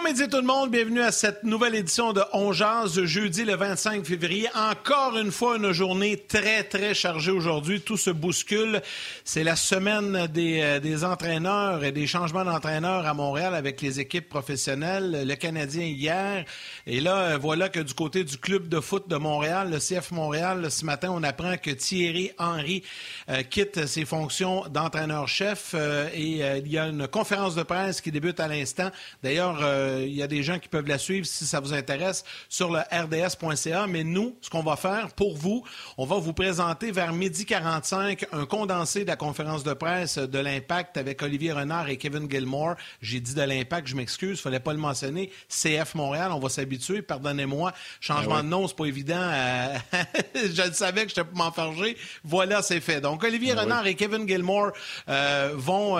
Bon midi tout le monde, bienvenue à cette nouvelle édition de On Jazz, jeudi le 25 février. Encore une fois, une journée très, très chargée aujourd'hui. Tout se bouscule. C'est la semaine des, euh, des entraîneurs et des changements d'entraîneurs à Montréal avec les équipes professionnelles. Le Canadien hier. Et là, euh, voilà que du côté du club de foot de Montréal, le CF Montréal, ce matin, on apprend que Thierry Henry euh, quitte ses fonctions d'entraîneur-chef et il y a une conférence de presse qui débute à l'instant. D'ailleurs, euh, il y a des gens qui peuvent la suivre si ça vous intéresse sur le rds.ca. Mais nous, ce qu'on va faire pour vous, on va vous présenter vers midi 45 un condensé de la conférence de presse de l'Impact avec Olivier Renard et Kevin Gilmore. J'ai dit de l'Impact, je m'excuse, il fallait pas le mentionner. CF Montréal, on va s'habituer. Pardonnez-moi, changement ben de nom, c'est pas évident. Euh, je le savais que je pour m'enfarger. Voilà, c'est fait. Donc, Olivier ben Renard et Kevin Gilmore euh, vont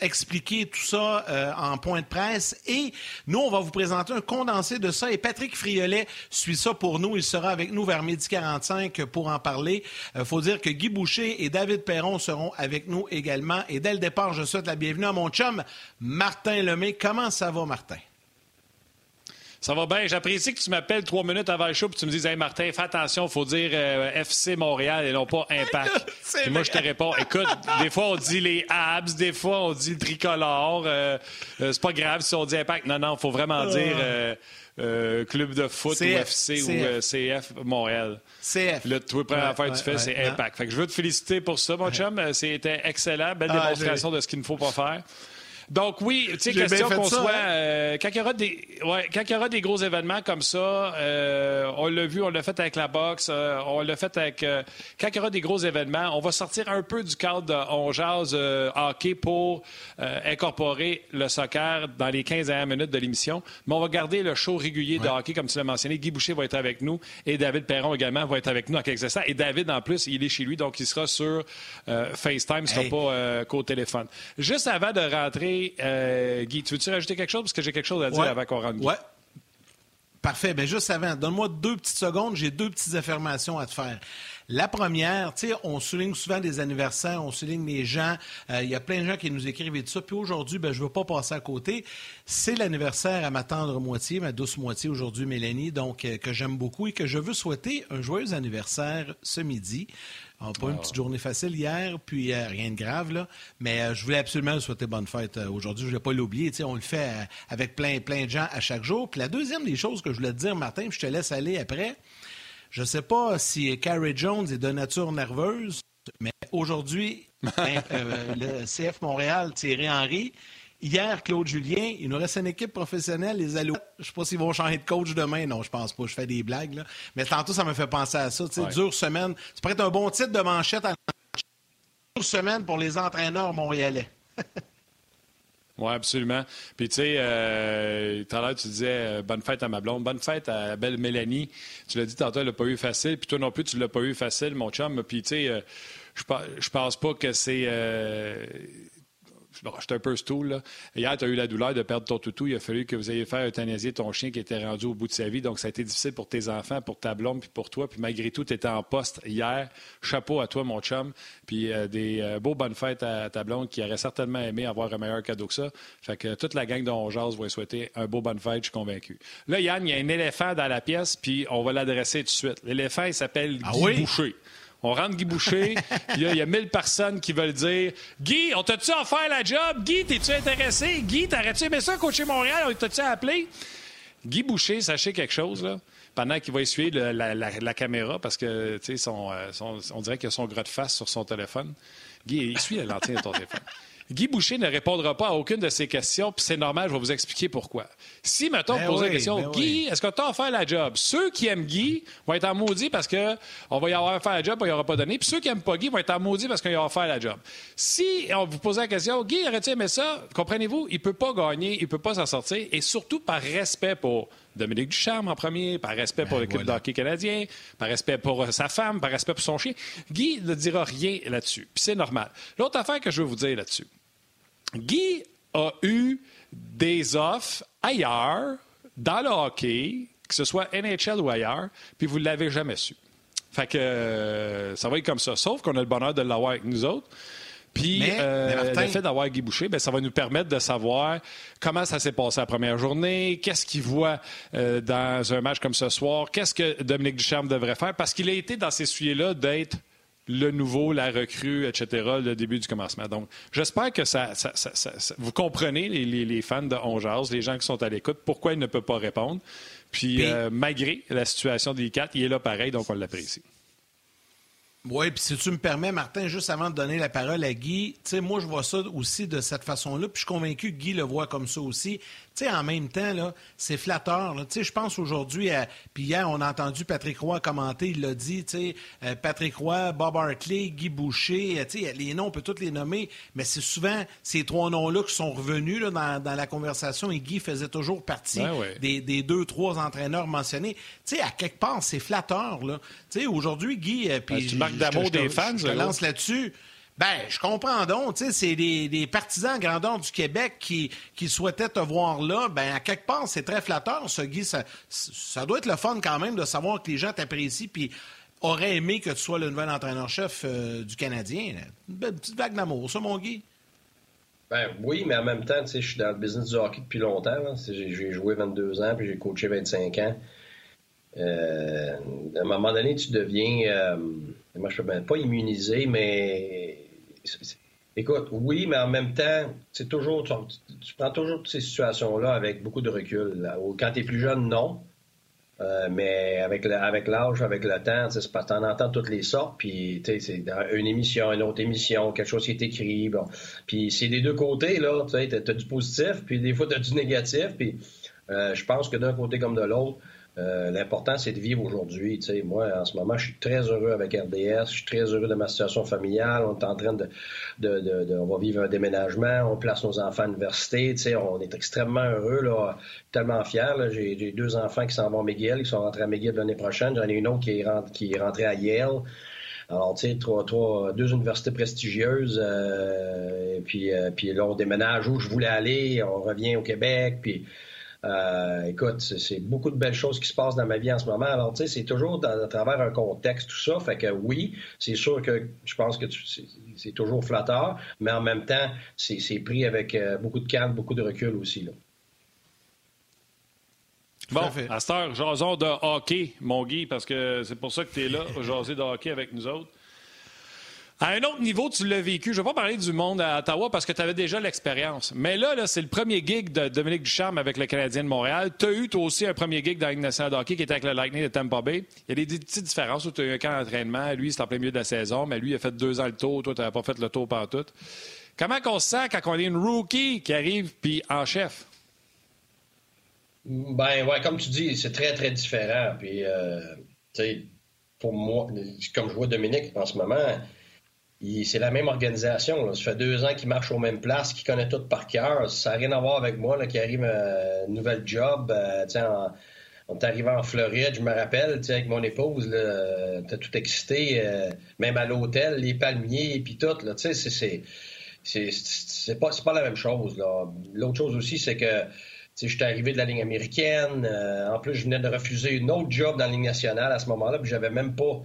expliquer tout ça en point de presse et nous, on va vous présenter un condensé de ça et Patrick Friolet suit ça pour nous. Il sera avec nous vers midi 45 pour en parler. Il faut dire que Guy Boucher et David Perron seront avec nous également. Et dès le départ, je souhaite la bienvenue à mon chum, Martin Lemay. Comment ça va, Martin? Ça va bien. J'apprécie que tu m'appelles trois minutes avant le show et tu me dises Hey Martin, fais attention, il faut dire euh, FC Montréal et non pas Impact. Et moi, je te réponds Écoute, des fois, on dit les Habs, des fois, on dit le tricolore. Euh, euh, c'est pas grave si on dit Impact. Non, non, il faut vraiment dire. club de foot ou FC ou CF Montréal. CF. Le la première affaire que tu fais, c'est Impact. Fait que je veux te féliciter pour ça, mon chum. C'était excellent. Belle ah, démonstration de ce qu'il ne faut pas faire. Donc oui, tu sais, question qu'on soit... Hein? Euh, quand, il y aura des, ouais, quand il y aura des gros événements comme ça, euh, on l'a vu, on l'a fait avec la boxe, euh, on l'a fait avec... quand il y aura des gros événements, on va sortir un peu du cadre de On jase hockey pour incorporer le soccer dans les 15 dernières minutes de l'émission. Mais on va garder le show régulier de hockey, comme tu l'as mentionné. Guy Boucher va être avec nous et David Perron également va être avec nous en quelques instants. Et David, en plus, il est chez lui, donc il sera sur FaceTime, il ne sera pas qu'au téléphone. Juste avant de rentrer euh, Guy, tu veux-tu rajouter quelque chose? Parce que j'ai quelque chose à dire avant qu'on rentre. Oui. Parfait. Bien, juste avant, donne-moi deux petites secondes. J'ai deux petites affirmations à te faire. La première, tu sais, on souligne souvent des anniversaires, on souligne les gens. Euh, il y a plein de gens qui nous écrivent et tout ça. Puis aujourd'hui, ben, je ne veux pas passer à côté. C'est l'anniversaire à ma tendre moitié, ma douce moitié aujourd'hui, Mélanie, donc euh, que j'aime beaucoup et que je veux souhaiter un joyeux anniversaire ce midi. On n'a pas une petite journée facile hier, puis euh, rien de grave, là. Mais euh, je voulais absolument souhaiter bonne fête euh, aujourd'hui. Je ne voulais pas l'oublier. On le fait avec plein, plein de gens à chaque jour. Puis la deuxième des choses que je voulais te dire, Martin, puis je te laisse aller après. Je ne sais pas si Carrie Jones est de nature nerveuse, mais aujourd'hui, ben, le CF Montréal, Thierry Henry, Hier, Claude Julien, il nous reste une équipe professionnelle, les Alouettes. Je ne sais pas s'ils vont changer de coach demain. Non, je pense pas. Je fais des blagues. Là. Mais tantôt, ça me fait penser à ça. Ouais. Dure semaine. Ça pourrait être un bon titre de manchette. À... Dure semaine pour les entraîneurs montréalais. Oui, absolument. Puis, tu sais, euh, tout à l'heure, tu disais euh, bonne fête à ma blonde, bonne fête à la belle Mélanie. Tu l'as dit tantôt, elle n'a pas eu facile. Puis, toi non plus, tu ne l'as pas eu facile, mon chum. Puis, tu sais, euh, je pense pas que c'est j'étais un peu stool. Là. Hier, tu as eu la douleur de perdre ton toutou. Il a fallu que vous ayez fait euthanasier ton chien qui était rendu au bout de sa vie. Donc, ça a été difficile pour tes enfants, pour ta blonde, puis pour toi. Puis malgré tout, tu étais en poste hier. Chapeau à toi, mon chum. Puis euh, des euh, beaux bonnes fêtes à ta blonde qui aurait certainement aimé avoir un meilleur cadeau que ça. Fait que toute la gang de Jazz va souhaiter un beau bonne fête, je suis convaincu. Là, Yann, il y a un éléphant dans la pièce, puis on va l'adresser tout de suite. L'éléphant, il s'appelle ah Guy Boucher. On rentre Guy Boucher. il y a mille personnes qui veulent dire Guy, on t'a-tu offert la job? Guy, t'es-tu intéressé? Guy, t'aurais-tu aimé ça, coacher Montréal? On t'a-tu appelé? Guy Boucher, sachez quelque chose, là, pendant qu'il va essuyer la, caméra, parce que, euh, on dirait qu'il a son gros de face sur son téléphone. Guy, il essuie la lentille de ton téléphone. Guy Boucher ne répondra pas à aucune de ces questions, puis c'est normal, je vais vous expliquer pourquoi. Si, mettons, ben vous posez la question, ben Guy, est-ce que tu as offert la job? Ceux qui aiment Guy vont être en maudit parce qu'on va y avoir fait la job, on n'y aura pas donné. Puis ceux qui n'aiment pas Guy vont être en maudit parce qu'il aura fait la job. Si on vous pose la question, Guy, aurait-tu aimé ça? Comprenez-vous, il ne peut pas gagner, il ne peut pas s'en sortir, et surtout par respect pour Dominique Ducharme en premier, par respect pour ben l'équipe de hockey canadien, par respect pour euh, sa femme, par respect pour son chien. Guy ne dira rien là-dessus. Puis c'est normal. L'autre affaire que je veux vous dire là-dessus, Guy a eu des offres ailleurs, dans le hockey, que ce soit NHL ou ailleurs, puis vous ne l'avez jamais su. Fait que euh, ça va être comme ça. Sauf qu'on a le bonheur de l'avoir avec nous autres. Puis le fait d'avoir Guy Boucher, bien, ça va nous permettre de savoir comment ça s'est passé la première journée, qu'est-ce qu'il voit dans un match comme ce soir, qu'est-ce que Dominique Ducharme devrait faire, parce qu'il a été dans ces sujets-là d'être le nouveau, la recrue, etc., le début du commencement. Donc, j'espère que ça, vous comprenez, les, fans de Ongeaz, les gens qui sont à l'écoute, pourquoi il ne peut pas répondre. Puis, euh, malgré la situation délicate, il est là pareil, donc on l'apprécie. Oui, puis si tu me permets, Martin, juste avant de donner la parole à Guy, tu sais, moi, je vois ça aussi de cette façon-là, puis je suis convaincu que Guy le voit comme ça aussi. Tu sais, en même temps, là, c'est flatteur. Tu sais, je pense aujourd'hui à... Puis hier, on a entendu Patrick Roy commenter, il l'a dit, tu sais, euh, Patrick Roy, Bob Hartley, Guy Boucher, euh, tu sais, les noms, on peut tous les nommer, mais c'est souvent ces trois noms-là qui sont revenus là, dans, la conversation et Guy faisait toujours partie ben des, deux, trois entraîneurs mentionnés. Tu sais, à quelque part, c'est flatteur, là. Tu sais, aujourd'hui, Guy... Euh, puis tu marques d'amour des fans, je te lance là-dessus. Ben, je comprends donc. C'est des, partisans grandeur du Québec qui, qui souhaitaient te voir là. Ben, à quelque part, c'est très flatteur, ce Guy. Ça, doit être le fun quand même de savoir que les gens t'apprécient puis auraient aimé que tu sois le nouvel entraîneur-chef euh, du Canadien. Une petite vague d'amour, ça, mon Guy? Ben oui, mais en même temps, je suis dans le business du hockey depuis longtemps. J'ai joué 22 ans, puis j'ai coaché 25 ans. Euh, à un moment donné, tu deviens, euh, moi je peux ben, pas immuniser, mais Écoute, oui, mais en même temps, c'est toujours, tu, prends toujours ces situations-là avec beaucoup de recul. Quand tu es plus jeune, non. Euh, mais avec l'âge, avec le temps, c'est parce que en entends toutes les sortes, puis c'est une émission, une autre émission, quelque chose qui est écrit. Puis c'est des deux côtés, là, tu as, du positif, puis des fois tu as du négatif, puis euh, je pense que d'un côté comme de l'autre, euh, l'important, c'est de vivre aujourd'hui. Moi, en ce moment, je suis très heureux avec RDS. Je suis très heureux de ma situation familiale. On est en train de, de, de, on va vivre un déménagement. On place nos enfants à l'université. On est extrêmement heureux, là, tellement fiers. J'ai deux enfants qui s'en vont à McGill, qui sont rentrés à McGill l'année prochaine. J'en ai une autre qui est, qui est rentrée à Yale. Alors, tu sais, trois, trois, deux universités prestigieuses, euh, puis, euh, puis là, on déménage où je voulais aller, on revient au Québec, puis euh, écoute, c'est beaucoup de belles choses qui se passent dans ma vie en ce moment. Alors, tu sais, c'est toujours à travers un contexte, tout ça. Fait que oui, c'est sûr que je pense que c'est toujours flatteur, mais en même temps, c'est pris avec euh, beaucoup de calme, beaucoup de recul aussi. Là. Bon, à cette heure, jason de hockey, mon Guy, parce que c'est pour ça que tu es là, jaser de hockey avec nous autres. À un autre niveau, tu l'as vécu. Je ne vais pas parler du monde à Ottawa parce que tu avais déjà l'expérience. Mais là, c'est le premier gig de Dominique Ducharme avec le Canadien de Montréal. Tu as eu, toi aussi, un premier gig dans la nationale de hockey qui était avec le Lightning de Tampa Bay. Il y a des, petites différences où tu as eu un camp d'entraînement. Lui, c'est en plein milieu de la saison, mais lui, il a fait deux ans le tour. Toi, tu n'avais pas fait le tour par tout. Comment on se sent quand on est une rookie qui arrive puis en chef? Ben, ouais, comme tu dis, c'est très, très différent. Puis, euh, tu sais, pour moi, comme je vois Dominique en ce moment, c'est la même organisation. Ça fait deux ans qu'ils marchent aux mêmes places, qu'ils connaissent tout par cœur. Ça n'a rien à voir avec moi qui arrive à un nouvel job. Euh, on est arrivé en Floride, je me rappelle, avec mon épouse, t'es tout excité, euh, même à l'hôtel, les palmiers, puis tout. c'est, c'est, pas, pas la même chose. L'autre chose aussi, c'est que je suis arrivé de la ligne américaine. Euh, en plus, je venais de refuser une autre job dans la ligne nationale à ce moment-là, puis j'avais même pas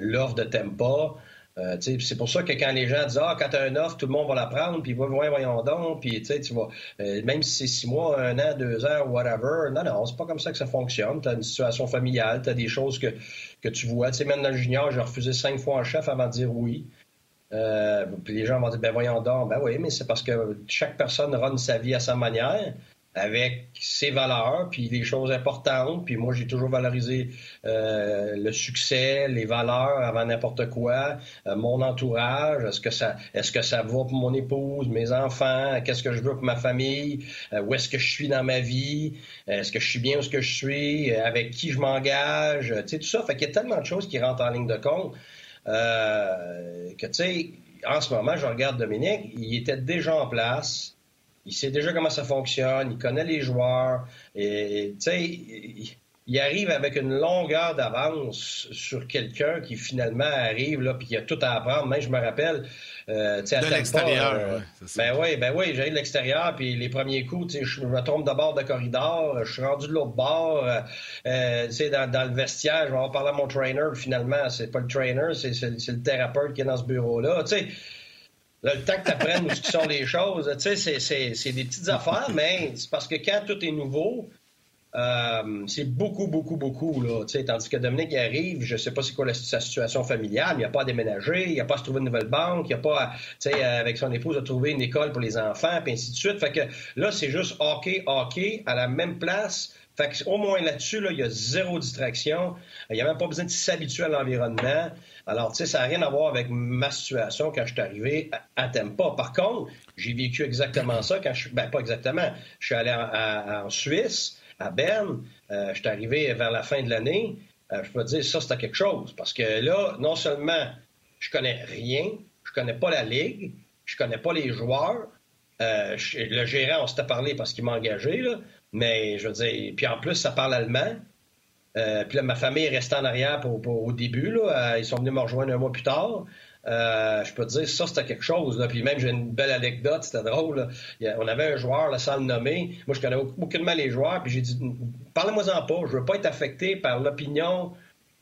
l'offre de Tempa. Euh, c'est pour ça que quand les gens disent Ah, quand tu as un offre, tout le monde va la prendre, puis voyons, voyons donc, puis tu vas. Euh, même si c'est six mois, un an, deux ans, whatever. Non, non, c'est pas comme ça que ça fonctionne. Tu as une situation familiale, tu des choses que, que tu vois. Tu sais, même dans le junior, j'ai refusé cinq fois un chef avant de dire oui. Euh, puis les gens vont dire ben voyons donc, ben oui, mais c'est parce que chaque personne run sa vie à sa manière avec ses valeurs, puis les choses importantes. Puis moi, j'ai toujours valorisé euh, le succès, les valeurs avant n'importe quoi, euh, mon entourage. Est-ce que ça, est-ce que ça va pour mon épouse, mes enfants Qu'est-ce que je veux pour ma famille euh, Où est-ce que je suis dans ma vie Est-ce que je suis bien où ce que je suis Avec qui je m'engage Tu sais tout ça. Fait qu'il y a tellement de choses qui rentrent en ligne de compte que tu sais. En ce moment, je regarde Dominique, il était déjà en place il sait déjà comment ça fonctionne, il connaît les joueurs. Et, tu sais, il arrive avec une longueur d'avance sur quelqu'un qui finalement arrive là puis qui a tout à apprendre. Même je me rappelle, euh, à de l'extérieur. Euh, ben oui, ben oui, j'ai de l'extérieur puis les premiers coups, je me trompe d'abord de corridor, je suis rendu de l'autre bord, euh, euh dans, dans le vestiaire, je vais en parler à mon trainer. Finalement, c'est pas le trainer, c'est le thérapeute qui est dans ce bureau là. Tu sais le temps que tu apprennes où sont les choses, tu sais, c'est des petites affaires, mais c'est parce que quand tout est nouveau, euh, c'est beaucoup, beaucoup, beaucoup. Là, tandis que Dominique arrive, je ne sais pas c'est quoi sa situation familiale, il n'y a pas à déménager, il n'y a pas à se trouver une nouvelle banque, il n'y a pas, à, avec son épouse, à trouver une école pour les enfants, puis ainsi de suite. Fait que là, c'est juste hockey, hockey, à la même place. Fait au moins là-dessus, là, il y a zéro distraction. Il n'y a même pas besoin de s'habituer à l'environnement. Alors, tu sais, ça n'a rien à voir avec ma situation quand je suis arrivé à, Tempa. Par contre, j'ai vécu exactement ça quand je. Ben, pas exactement. Je suis allé en Suisse à Berne. Euh, je suis arrivé vers la fin de l'année. Euh, je peux te dire, ça, c'était quelque chose. Parce que là, non seulement je connais rien, je connais pas la ligue, je connais pas les joueurs. Euh, le gérant, on s'était parlé parce qu'il m'a engagé, là, mais je veux dire, puis en plus, ça parle allemand. puis là, ma famille est restée en arrière pour, au début. Là. ils sont venus me rejoindre un mois plus tard. Euh, je peux te dire, ça, c'était quelque chose. Puis même, j'ai une belle anecdote, c'était drôle. on avait un joueur, là, sans le nommer. Moi, je connais aucunement les joueurs. Puis j'ai dit, parlez-moi-en pas. Je veux pas être affecté par l'opinion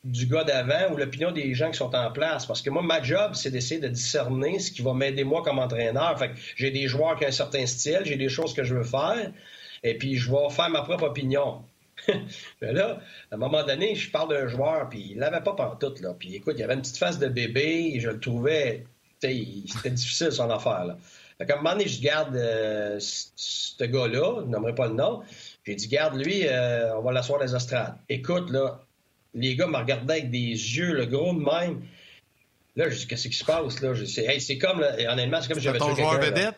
du gars d'avant ou l'opinion des gens qui sont en place. Parce que moi, ma job, c'est d'essayer de discerner ce qui va m'aider moi comme entraîneur. Fait que j'ai des joueurs qui ont un certain style, j'ai des choses que je veux faire. Et puis, je vais faire ma propre opinion. là, à un moment donné, je parle d'un joueur, puis il l'avait pas pantoute, là. Puis écoute, il y avait une petite face de bébé, et je le trouvais, c'était difficile son affaire, là. Fait qu'à un moment donné, je garde euh, ce gars-là, je nommerai pas le nom, j'ai dit, garde lui, euh, on va l'asseoir les estrades. Écoute, là, les gars me regardaient avec des yeux, le gros de même. Là, je dis, qu'est-ce qui se passe, là? c'est comme, là, honnêtement, c'est comme si j'avais ton joueur vedette?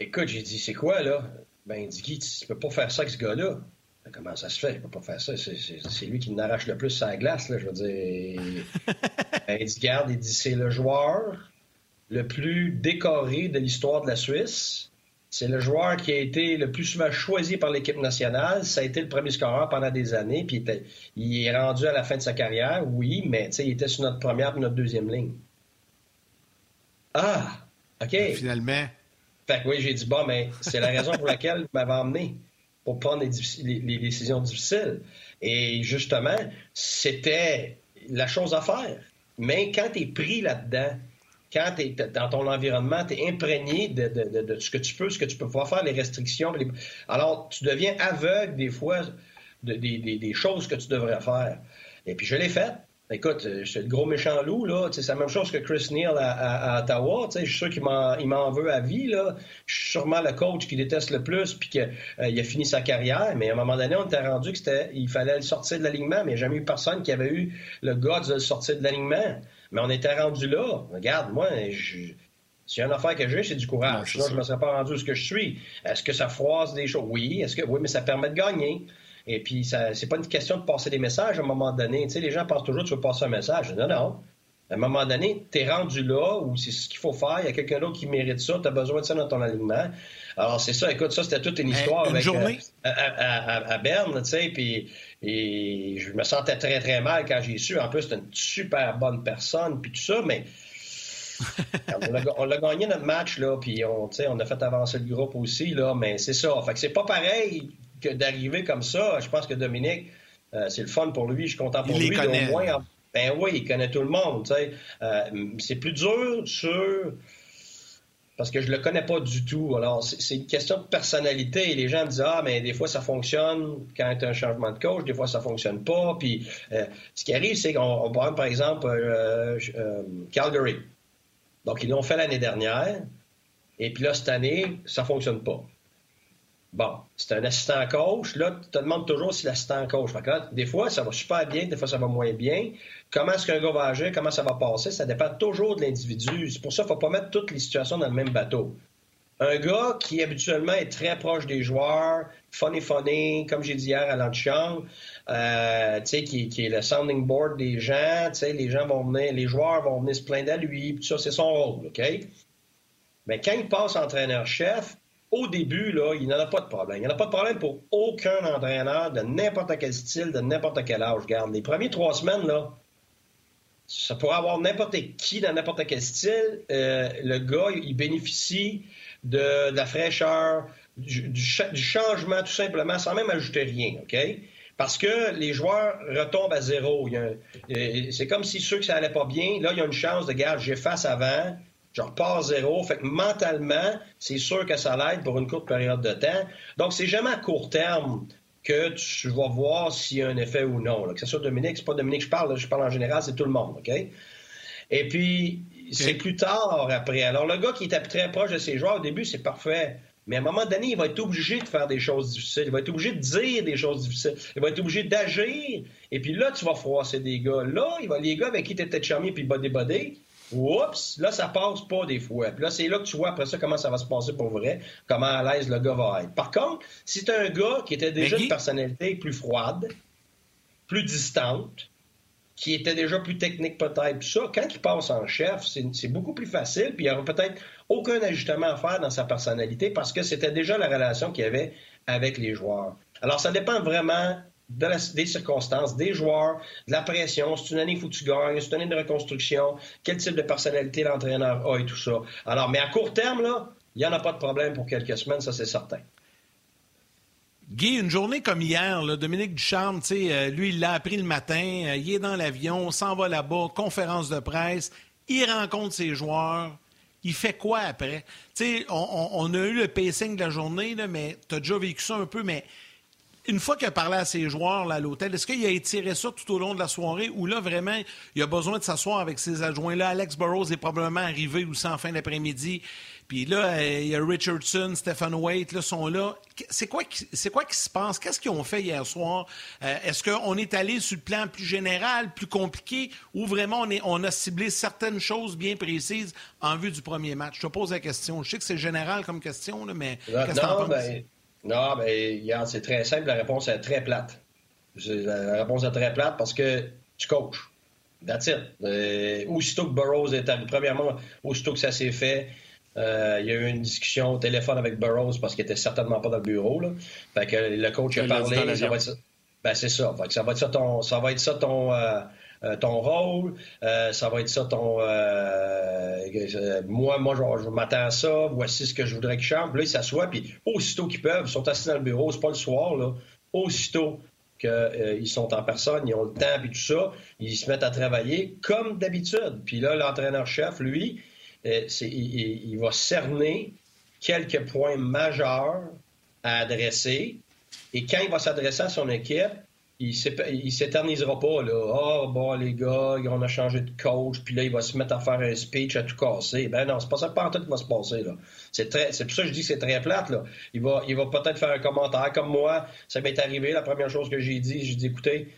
Écoute, j'ai dit, c'est quoi, là? Ben, il dit, Guy, tu peux pas faire ça avec ce gars-là. Comment ça se fait? Il ne peut pas faire ça. C'est lui qui n'arrache le plus sa glace, là, je veux dire. il dit, garde, il dit, c'est le joueur le plus décoré de l'histoire de la Suisse. C'est le joueur qui a été le plus souvent choisi par l'équipe nationale. Ça a été le premier scoreur pendant des années. Puis il, est rendu à la fin de sa carrière, oui, mais il était sur notre première et notre deuxième ligne. Ah, OK. Finalement. Fait que oui, j'ai dit, bon, mais c'est la raison pour laquelle vous m'avez emmené pour prendre les, décisions difficiles. Et justement, c'était la chose à faire. Mais quand tu es pris là-dedans, quand tu es dans ton environnement, tu es imprégné de, ce que tu peux, ce que tu peux pouvoir faire, les restrictions. Alors, tu deviens aveugle des fois des choses que tu devrais faire. Et puis, je l'ai fait. Écoute, euh, c'est le gros méchant loup, là. C'est la même chose que Chris Neal à, Ottawa. Je suis sûr qu'il m'en veut à vie. Là. Je suis sûrement le coach qui déteste le plus puis qu'il euh, a fini sa carrière. Mais à un moment donné, on était rendu qu'il fallait le sortir de l'alignement. Mais il n'y a jamais eu personne qui avait eu le guts de le sortir de l'alignement. Mais on était rendu là. Regarde, moi, je, s'il y a une affaire que j'ai, c'est du courage. Sinon, je ne me serais pas rendu où ce que je suis. Est-ce que ça froisse des choses? Oui. Est-ce que oui, mais ça permet de gagner. Et puis, ça, c'est pas une question de passer des messages à un moment donné. Tu sais, les gens pensent toujours que tu veux passer un message. Non, non. À un moment donné, tu es rendu là où c'est ce qu'il faut faire. Il y a quelqu'un d'autre qui mérite ça. Tu as besoin de ça dans ton alignement. Alors, c'est ça. Écoute, ça, c'était toute une histoire avec, journée? Euh, à, Berne, tu sais. Puis, et je me sentais très, très mal quand j'ai su. En plus, c'était une super bonne personne, puis tout ça. Mais on, a, gagné notre match, là, puis on, on a fait avancer le groupe aussi, là, mais c'est ça. Fait que c'est pas pareil que d'arriver comme ça, je pense que Dominique, euh, c'est le fun pour lui, je suis content pour lui. Au moins, ben oui, il connaît tout le monde. Euh, c'est plus dur sur. Parce que je le connais pas du tout. Alors, c'est une question de personnalité. Les gens me disent Ah, mais des fois, ça fonctionne quand il y a un changement de coach, des fois, ça fonctionne pas. Puis, euh, ce qui arrive, c'est qu'on prend, par exemple, Calgary. Donc, ils l'ont fait l'année dernière. Et puis là, cette année, ça fonctionne pas. Bon, c'est un assistant coach. Là, tu te demandes toujours si l'assistant coach. des fois, ça va super bien, des fois, ça va moins bien. Comment est-ce qu'un gars va agir, comment ça va passer, ça dépend toujours de l'individu. C'est pour ça qu'il ne faut pas mettre toutes les situations dans le même bateau. Un gars qui habituellement est très proche des joueurs, funny funny, comme j'ai dit hier à l'antichambre, euh, qui, qui est le sounding board des gens, les gens vont venir, les joueurs vont venir se plaindre à lui, tout ça, c'est son rôle, OK? Mais quand il passe entraîneur-chef, au début, là, il n'en a pas de problème. Il n'y a pas de problème pour aucun entraîneur de n'importe quel style, de n'importe quel âge. Regarde, les premières trois semaines, là, ça pourrait avoir n'importe qui dans n'importe quel style. Euh, le gars, il bénéficie de, la fraîcheur, du, changement tout simplement, sans même ajouter rien, OK? Parce que les joueurs retombent à zéro. C'est comme si ceux que ça allait pas bien, là, il y a une chance de, garde, j'efface avant, je repars zéro. Fait que mentalement, c'est sûr que ça l'aide pour une courte période de temps. Donc, c'est jamais à court terme que tu vas voir s'il y a un effet ou non. Que ce soit Dominique, c'est pas Dominique je parle, je parle en général, c'est tout le monde, OK? Et puis, c'est plus tard après. Alors, le gars qui était très proche de ses joueurs, au début, c'est parfait. Mais à un moment donné, il va être obligé de faire des choses difficiles. Il va être obligé de dire des choses difficiles. Il va être obligé d'agir. Et puis là, tu vas froisser des gars. Là, il va, les gars avec qui tu étais charmé puis body body, oups, là, ça passe pas des fois. Puis là, c'est là que tu vois après ça comment ça va se passer pour vrai, comment à l'aise le gars va être. Par contre, si tu un gars qui était déjà une personnalité plus froide, plus distante, qui était déjà plus technique peut-être, ça, quand il passe en chef, c'est beaucoup plus facile, puis il n'y aura peut-être aucun ajustement à faire dans sa personnalité parce que c'était déjà la relation qu'il avait avec les joueurs. Alors, ça dépend vraiment des circonstances, des joueurs, de la pression. C'est une année, que tu gagnes. C'est une année de reconstruction. Quel type de personnalité l'entraîneur a et tout ça. Alors, mais à court terme, il n'y en a pas de problème pour quelques semaines, ça c'est certain. Guy, une journée comme hier, Dominique Ducharme, euh, lui, il l'a appris le matin, euh, il est dans l'avion, s'en va là-bas, conférence de presse, il rencontre ses joueurs. Il fait quoi après? On, on, a eu le pacing de la journée, mais tu as déjà vécu ça un peu, mais une fois qu'il a parlé à ses joueurs là, à l'hôtel, est-ce qu'il a étiré ça tout au long de la soirée ou là, vraiment, il a besoin de s'asseoir avec ses adjoints-là? Alex Burrows est probablement arrivé aussi en fin d'après-midi. Puis là, euh, il y a Richardson, Stephen Waite, là, sont là. C'est quoi, c'est quoi qui se passe? Qu'est-ce qu'ils ont fait hier soir? Euh, est-ce qu'on est allé sur le plan plus général, plus compliqué, ou vraiment on, est, on a ciblé certaines choses bien précises en vue du premier match? Je te pose la question. Je sais que c'est général comme question, là, mais qu'est-ce que tu penses? Ben, non, mais regarde, c'est très simple. La réponse est très plate. La réponse est très plate parce que tu coaches. That's it. Euh, aussitôt que Burroughs est arrivé, premièrement, aussitôt que ça s'est fait, euh, il y a eu une discussion au téléphone avec Burroughs parce qu'il était certainement pas dans le bureau. Là. Fait que le coach a parlé. Ça va être ça. Ben, c'est ça. Fait que ça va être ça ton, ça va être ça ton, euh, euh, ton rôle. ça va être ça ton. moi, moi, je, je m'attends à ça. Voici ce que je voudrais qu'ils chantent. Puis là, ils s'assoient. Puis aussitôt qu'ils peuvent, ils sont assis dans le bureau. C'est pas le soir. Là. Aussitôt qu'ils sont en personne, ils ont le temps et tout ça, ils se mettent à travailler comme d'habitude. Puis là, l'entraîneur-chef, lui, euh, il, va cerner quelques points majeurs à adresser. Et quand il va s'adresser à son équipe, il ne s'éternisera pas. Là. oh, bon, les gars, on a changé de coach, puis là, il va se mettre à faire un speech à tout casser. Ben non, c'est pas ça pas en tout qui va se passer. Là. C'est, très, c'est pour ça que je dis que c'est très plate. Là. Il, va, il va peut-être faire un commentaire comme moi. Ça m'est arrivé. La première chose que j'ai dit, j'ai dit écoutez,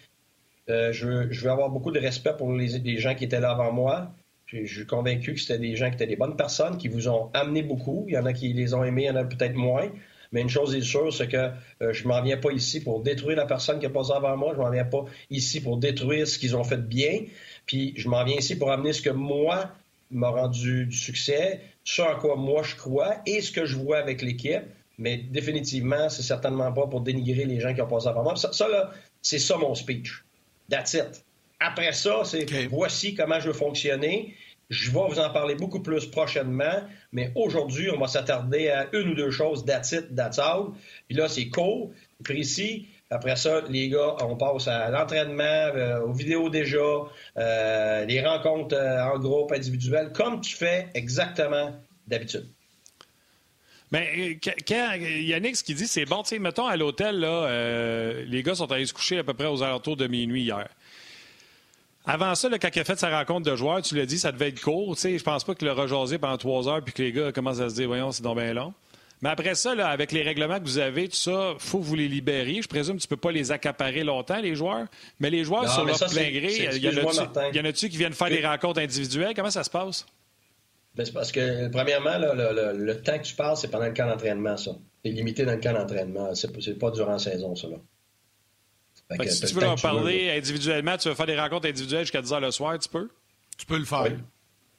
euh, je, veux, je, avoir beaucoup de respect pour les gens qui étaient là avant moi. Je suis convaincu que c'était des gens qui étaient des bonnes personnes, qui vous ont amené beaucoup. Il y en a qui les ont aimés, il y en a peut-être moins. Mais une chose est sûre, c'est que euh, je ne m'en viens pas ici pour détruire la personne qui a passé avant moi. Je ne m'en viens pas ici pour détruire ce qu'ils ont fait de bien. Puis je m'en viens ici pour amener ce que moi m'a rendu du succès, ce à quoi moi je crois et ce que je vois avec l'équipe. Mais définitivement, c'est certainement pas pour dénigrer les gens qui ont passé avant moi. Ça, ça là, c'est ça mon speech. That's it. Après ça, c'est voici comment je veux fonctionner. Je vais vous en parler beaucoup plus prochainement, mais aujourd'hui, on va s'attarder à une ou deux choses, that's it, that's all. Puis là, c'est court, précis. Après ça, les gars, on passe à l'entraînement, euh, aux vidéos déjà, euh, les rencontres euh, en groupe, individuelles, comme tu fais exactement d'habitude. Mais quand Yannick, ce qu'il dit, c'est bon, tu sais, mettons à l'hôtel, là, les gars sont allés se coucher à peu près aux alentours de minuit hier. Avant ça, quand il a fait sa rencontre de joueurs, tu l'as dit, ça devait être court. Je ne pense pas qu'il a rejasé pendant trois heures puis que les gars commencent à se dire, voyons, c'est donc bien long. Mais après ça, avec les règlements que vous avez, tout ça, il faut que vous les libériez. Je présume que tu ne peux pas les accaparer longtemps, les joueurs. Mais les joueurs, sur leur plein gré, il y en a-tu qui viennent faire des rencontres individuelles? Comment ça se passe? Ben, c'est parce que, premièrement, le, temps que tu passes, c'est pendant le camp d'entraînement, ça. C'est limité dans le camp d'entraînement. C'est pas durant la saison, ça. Là si tu veux leur parler individuellement, tu veux faire des rencontres individuelles jusqu'à 10 h le soir, tu peux? Tu peux le faire.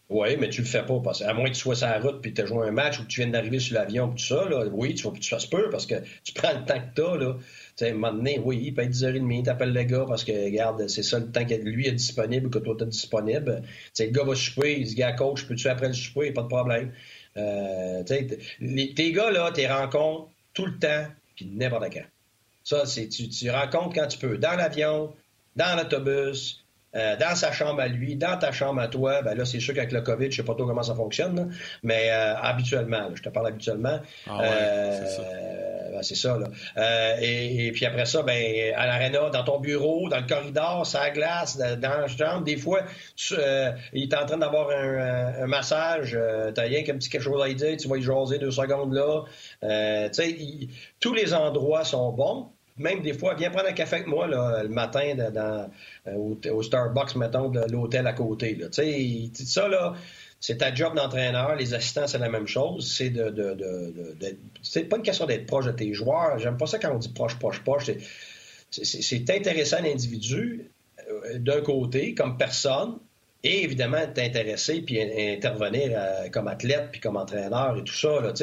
Oui. mais tu le fais pas. Parce, à moins que tu sois sur la route puis tu as joué un match ou que tu viennes d'arriver sur l'avion tout ça, là, oui, tu, tu fasses peu parce que tu prends le temps que tu as. Là. Tu sais, à un moment donné, oui, il peut être 10h30, tu appelles le gars parce que, regarde, c'est ça le temps que lui est disponible ou que toi tu es disponible. Tu sais, le gars va souper, il dit, gars, coach, peux-tu après le souper? Pas de problème. Euh, tes gars, là, tes rencontres tout le temps puis n'importe quand. Ça, c'est tu, tu rencontres quand tu peux, dans l'avion, dans l'autobus, euh, dans sa chambre à lui, dans ta chambre à toi, ben là, c'est sûr qu'avec le COVID, je sais pas trop comment ça fonctionne, mais euh, habituellement, je te parle habituellement. Ah ouais, c'est ça. Ben, c'est ça, là. Et, puis après ça, ben, à l'aréna, dans ton bureau, dans le corridor, sa glace, dans la chambre, des fois, il est en train d'avoir un, massage, t'as rien qu'un petit quelque chose à lui dire, tu vas y jaser deux secondes là. tu sais, tous les endroits sont bons même des fois, viens prendre un café avec moi là, le matin dans, euh, au, Starbucks, mettons, de l'hôtel à côté. Tu sais, ça, là, c'est ta job d'entraîneur. Les assistants, c'est la même chose. C'est de, de, de, c'est pas une question d'être proche de tes joueurs. J'aime pas ça quand on dit proche, proche, proche. C'est intéresser l'individu euh, d'un côté, comme personne, et évidemment t'intéresser puis intervenir euh, comme athlète puis comme entraîneur et tout ça. Là,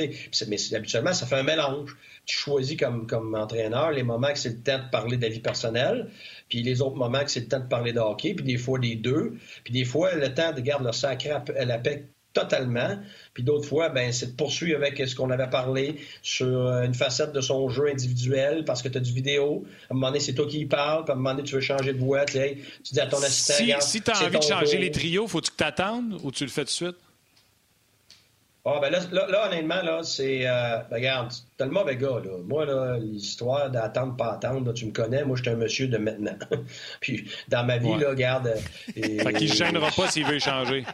mais habituellement, ça fait un mélange. Tu choisis comme, comme entraîneur les moments que c'est le temps de parler de la vie personnelle, puis les autres moments que c'est le temps de parler de hockey, puis des fois les deux, puis des fois le temps de garder le sacré à la paix totalement. Puis d'autres fois, ben, c'est de poursuivre avec ce qu'on avait parlé sur euh, une facette de son jeu individuel parce que tu as du vidéo. À un moment donné, c'est toi qui y parles. Puis à un moment donné, tu veux changer de voix. Tu, dis à ton assistant. Si, si tu as envie de changer les trios, faut-tu que tu attendes ou tu le fais tout de suite? Ah, ben là, là, honnêtement, là, c'est. Euh, ben, regarde, t'es le mauvais gars, là. Moi, là, l'histoire d'attendre, pas attendre, tu me connais. Moi, je suis un monsieur de maintenant. Puis, dans ma vie, là, regarde. Et... Euh, fait qu'il ne gênera pas s'il veut échanger.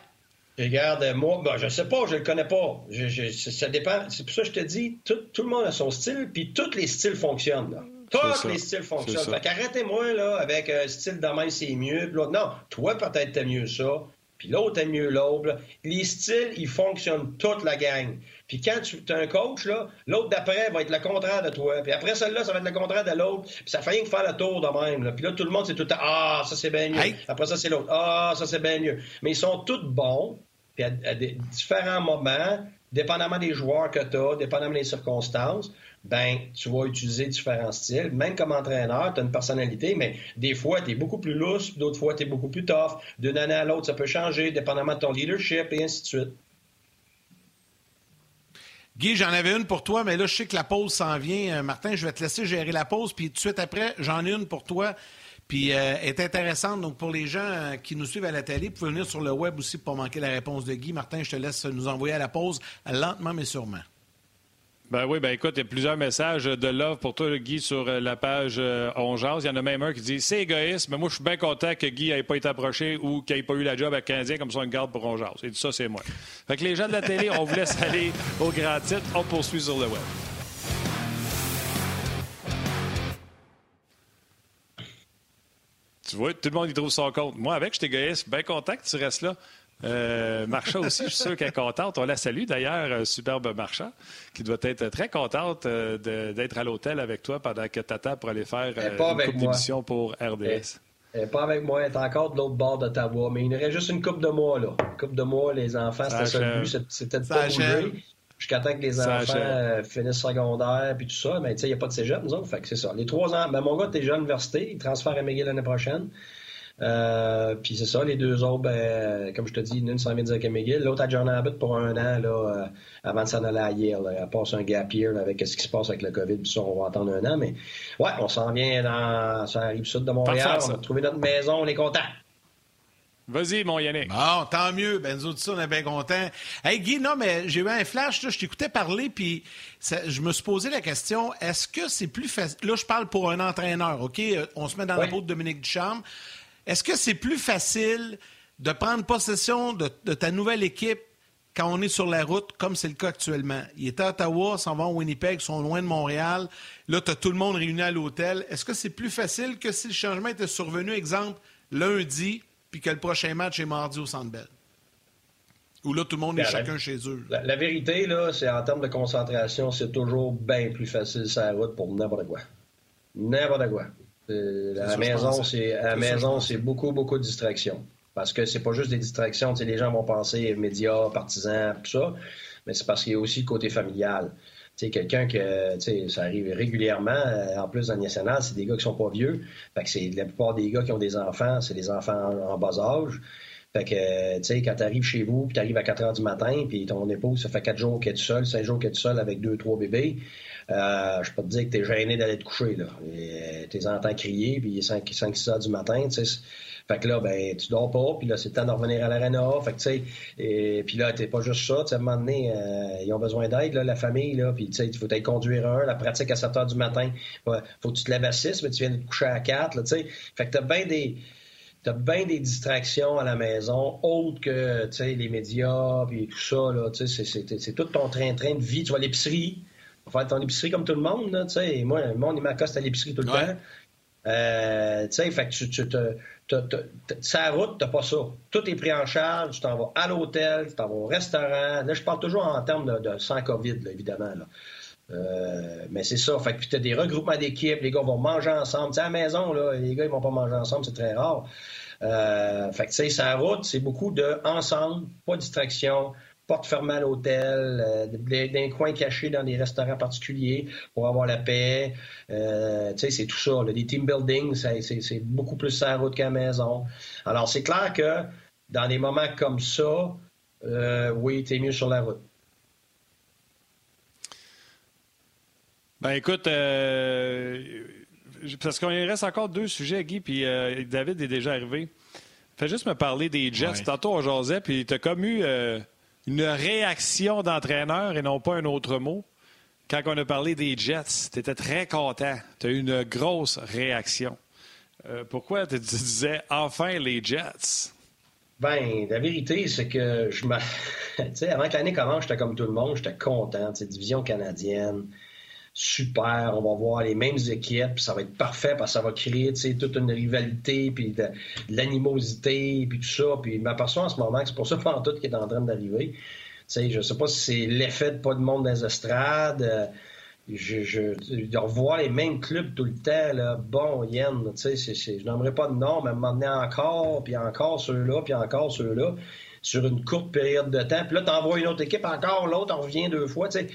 Regarde, moi, ben, je sais pas, je le connais pas. ça dépend. C'est pour ça que je te dis, tout, le monde a son style, puis tous les styles fonctionnent. Là. Tous les styles fonctionnent. Fait qu'arrêtez-moi là, avec un style de même, c'est mieux. non, toi, peut-être t'aimes mieux ça puis l'autre aime mieux l'autre. Les styles, ils fonctionnent toute la gang. Puis quand tu as un coach, là, l'autre d'après va être le contraire de toi. Puis après celle-là, ça va être le contraire de l'autre. Puis ça fait rien que faire le tour de même. Là. Puis là, tout le monde, c'est tout le temps Ah, ça c'est bien mieux. Après ça, c'est l'autre. Ah, ça c'est bien mieux. Mais ils sont tous bons. Puis à, différents moments, dépendamment des joueurs que tu as, dépendamment des circonstances, ben tu vas utiliser différents styles. Même comme entraîneur, tu as une personnalité, mais des fois, tu es beaucoup plus lousse, d'autres fois, tu es beaucoup plus tough. D'une année à l'autre, ça peut changer, dépendamment de ton leadership, et ainsi de suite. Guy, j'en avais une pour toi, mais là, je sais que la pause s'en vient. Euh, Martin, je vais te laisser gérer la pause, puis tout de suite après, j'en ai une pour toi. Puis euh, est intéressante. Donc, pour les gens euh, qui nous suivent à la télé, vous pouvez venir sur le web aussi pour manquer la réponse de Guy. Martin, je te laisse nous envoyer à la pause lentement mais sûrement. Ben oui, ben écoute, il y a plusieurs messages de love pour toi, Guy, sur euh, la page euh, Il y en a même un qui dit c'est égoïste, mais moi, je suis bien content que Guy n'ait pas été approché ou qu'il n'ait pas eu la job avec Canadien comme ça, une garde pour Ongeance. Et tout ça, c'est moi. Fait que les gens de la télé, on vous laisse aller au grand titre. On poursuit sur le web. Tu vois, tout le monde y trouve son compte. Moi, avec, je suis égoïste. Bien content que tu restes là. Euh, Marcha aussi, je suis sûr qu'elle est contente. On la salue d'ailleurs, euh, superbe Marcha, qui doit être très contente euh, d'être à l'hôtel avec toi pendant que tu attends pour aller faire une coupe d'émission pour RDS. Elle n'est pas avec moi, elle est encore de l'autre bord d'Ottawa, mais il y aurait juste une coupe de mois, là. Une coupe de mois, les enfants, c'était ça le but, c'était de pas bouger. Jusqu'à temps que les enfants finissent secondaire puis tout ça, mais tu sais, il n'y a pas de cégep, nous autres. Fait que c'est ça. Les trois ans, ben, mon gars, t'es déjà à l'université, il transfère à McGill l'année prochaine. Euh, puis c'est ça, les deux autres, ben, comme je te dis, une s'en vient avec McGill, l'autre à John Abbott pour un an là, euh, avant de s'en aller à Yale. Là. Elle passe un gap year avec ce qui se passe avec le COVID, puis ça, on va attendre un an. Mais ouais, on s'en vient dans ça arrive sud de Montréal. on a trouvé notre maison, on est content. Vas-y, mon Yannick. Bon, tant mieux. Ben, nous autres, on est bien contents. Hey, Guy, non, mais j'ai eu un flash, là, je t'écoutais parler, puis je me suis posé la question, est-ce que c'est plus facile... Là, je parle pour un entraîneur, OK? On se met dans la peau de Dominique Ducharme. Est-ce que c'est plus facile de prendre possession de, ta nouvelle équipe quand on est sur la route, comme c'est le cas actuellement? Il est à Ottawa, s'en va à Winnipeg, sont loin de Montréal. Là, tu as tout le monde réuni à l'hôtel. Est-ce que c'est plus facile que si le changement était survenu, exemple, lundi, puis que le prochain match est mardi au Centre Bell? Ou là, tout le monde est ben, chacun chez eux? La, vérité, là, c'est en termes de concentration, c'est toujours bien plus facile sur la route pour n'importe quoi. N'importe quoi. À la maison, c'est à la maison, c'est beaucoup, beaucoup de distractions. Parce que c'est pas juste des distractions. Les gens vont penser médias, partisans, tout ça, mais c'est parce qu'il y a aussi le côté familial. Quelqu'un que ça arrive régulièrement, euh, en plus dans le national, c'est des gars qui sont pas vieux. Fait que c'est la plupart des gars qui ont des enfants, c'est des enfants en, bas âge. Fait que, tu sais, quand tu arrives chez vous, puis tu arrives à 4 heures du matin, puis ton épouse, ça fait 4 jours qu'elle est seule, 5 jours qu'elle est seule avec 2 trois bébés, euh, je peux te dire que tu es gêné d'aller te coucher. Là. Tu les entends crier, puis il est 5-6 heures du matin, tu sais. Fait que là, ben, tu dors pas, puis là, c'est le temps de revenir à l'arena. Fait que, tu sais, et puis là, t'es pas juste ça. Tu sais, à un moment donné, euh, ils ont besoin d'aide, la famille, là. Puis, tu sais, il faut aller conduire un. La pratique à 7 heures du matin, faut que tu te lèves à 6, mais tu viens de te coucher à 4, là, tu sais. Fait que t'as bien des t'as bien des distractions à la maison, autres que les médias, puis tout ça. Là, c'est, tout ton train-train de vie. Tu vas à l'épicerie, tu vas faire ton épicerie comme tout le monde. Là, moi, le monde, il m'accoste à l'épicerie tout le temps. Euh, fait que tu, tu te, sa route, t'as pas ça. Tout est pris en charge, tu t'en vas à l'hôtel, tu t'en vas au restaurant. Là, je parle toujours en termes de, sans COVID, évidemment. Euh, mais c'est ça. Fait que tu as des regroupements d'équipes, les gars vont manger ensemble. à la maison, là, les gars, ils vont pas manger ensemble, c'est très rare. Euh, fait que, tu sais, sa route, c'est beaucoup de ensemble, pas de distraction, porte fermée à l'hôtel, euh, d'un coin caché dans des restaurants particuliers pour avoir la paix. Euh, tu sais, c'est tout ça. Là. Des team building, c'est beaucoup plus sa route qu'à la maison. Alors, c'est clair que dans des moments comme ça, oui, tu es mieux sur la route. Ben écoute, euh, parce qu'il reste encore deux sujets, Guy, puis euh, David est déjà arrivé. Fais juste me parler des Jets. Tantôt, on jasait, puis tu as comme eu euh, une réaction d'entraîneur et non pas un autre mot. Quand on a parlé des Jets, tu étais très content. Tu as eu une grosse réaction. pourquoi tu disais enfin les Jets? Ben, la vérité, c'est que je tu sais, avant que l'année commence, j'étais comme tout le monde, j'étais content. Division canadienne super, on va voir les mêmes équipes, ça va être parfait parce que ça va créer toute une rivalité, puis de, l'animosité, puis tout ça. Puis je m'aperçois en ce moment que c'est pour ça tout qui est en train d'arriver. Je ne sais pas si c'est l'effet de pas de monde dans les estrades. Euh, je, je, de revoir les mêmes clubs tout le temps, là, bon, Yen, tu sais, je n'aimerais pas de nom, mais m'emmener encore, puis encore ceux-là, puis encore ceux-là, sur une courte période de temps. Puis là, t'envoies une autre équipe, encore l'autre, on revient deux fois, sais.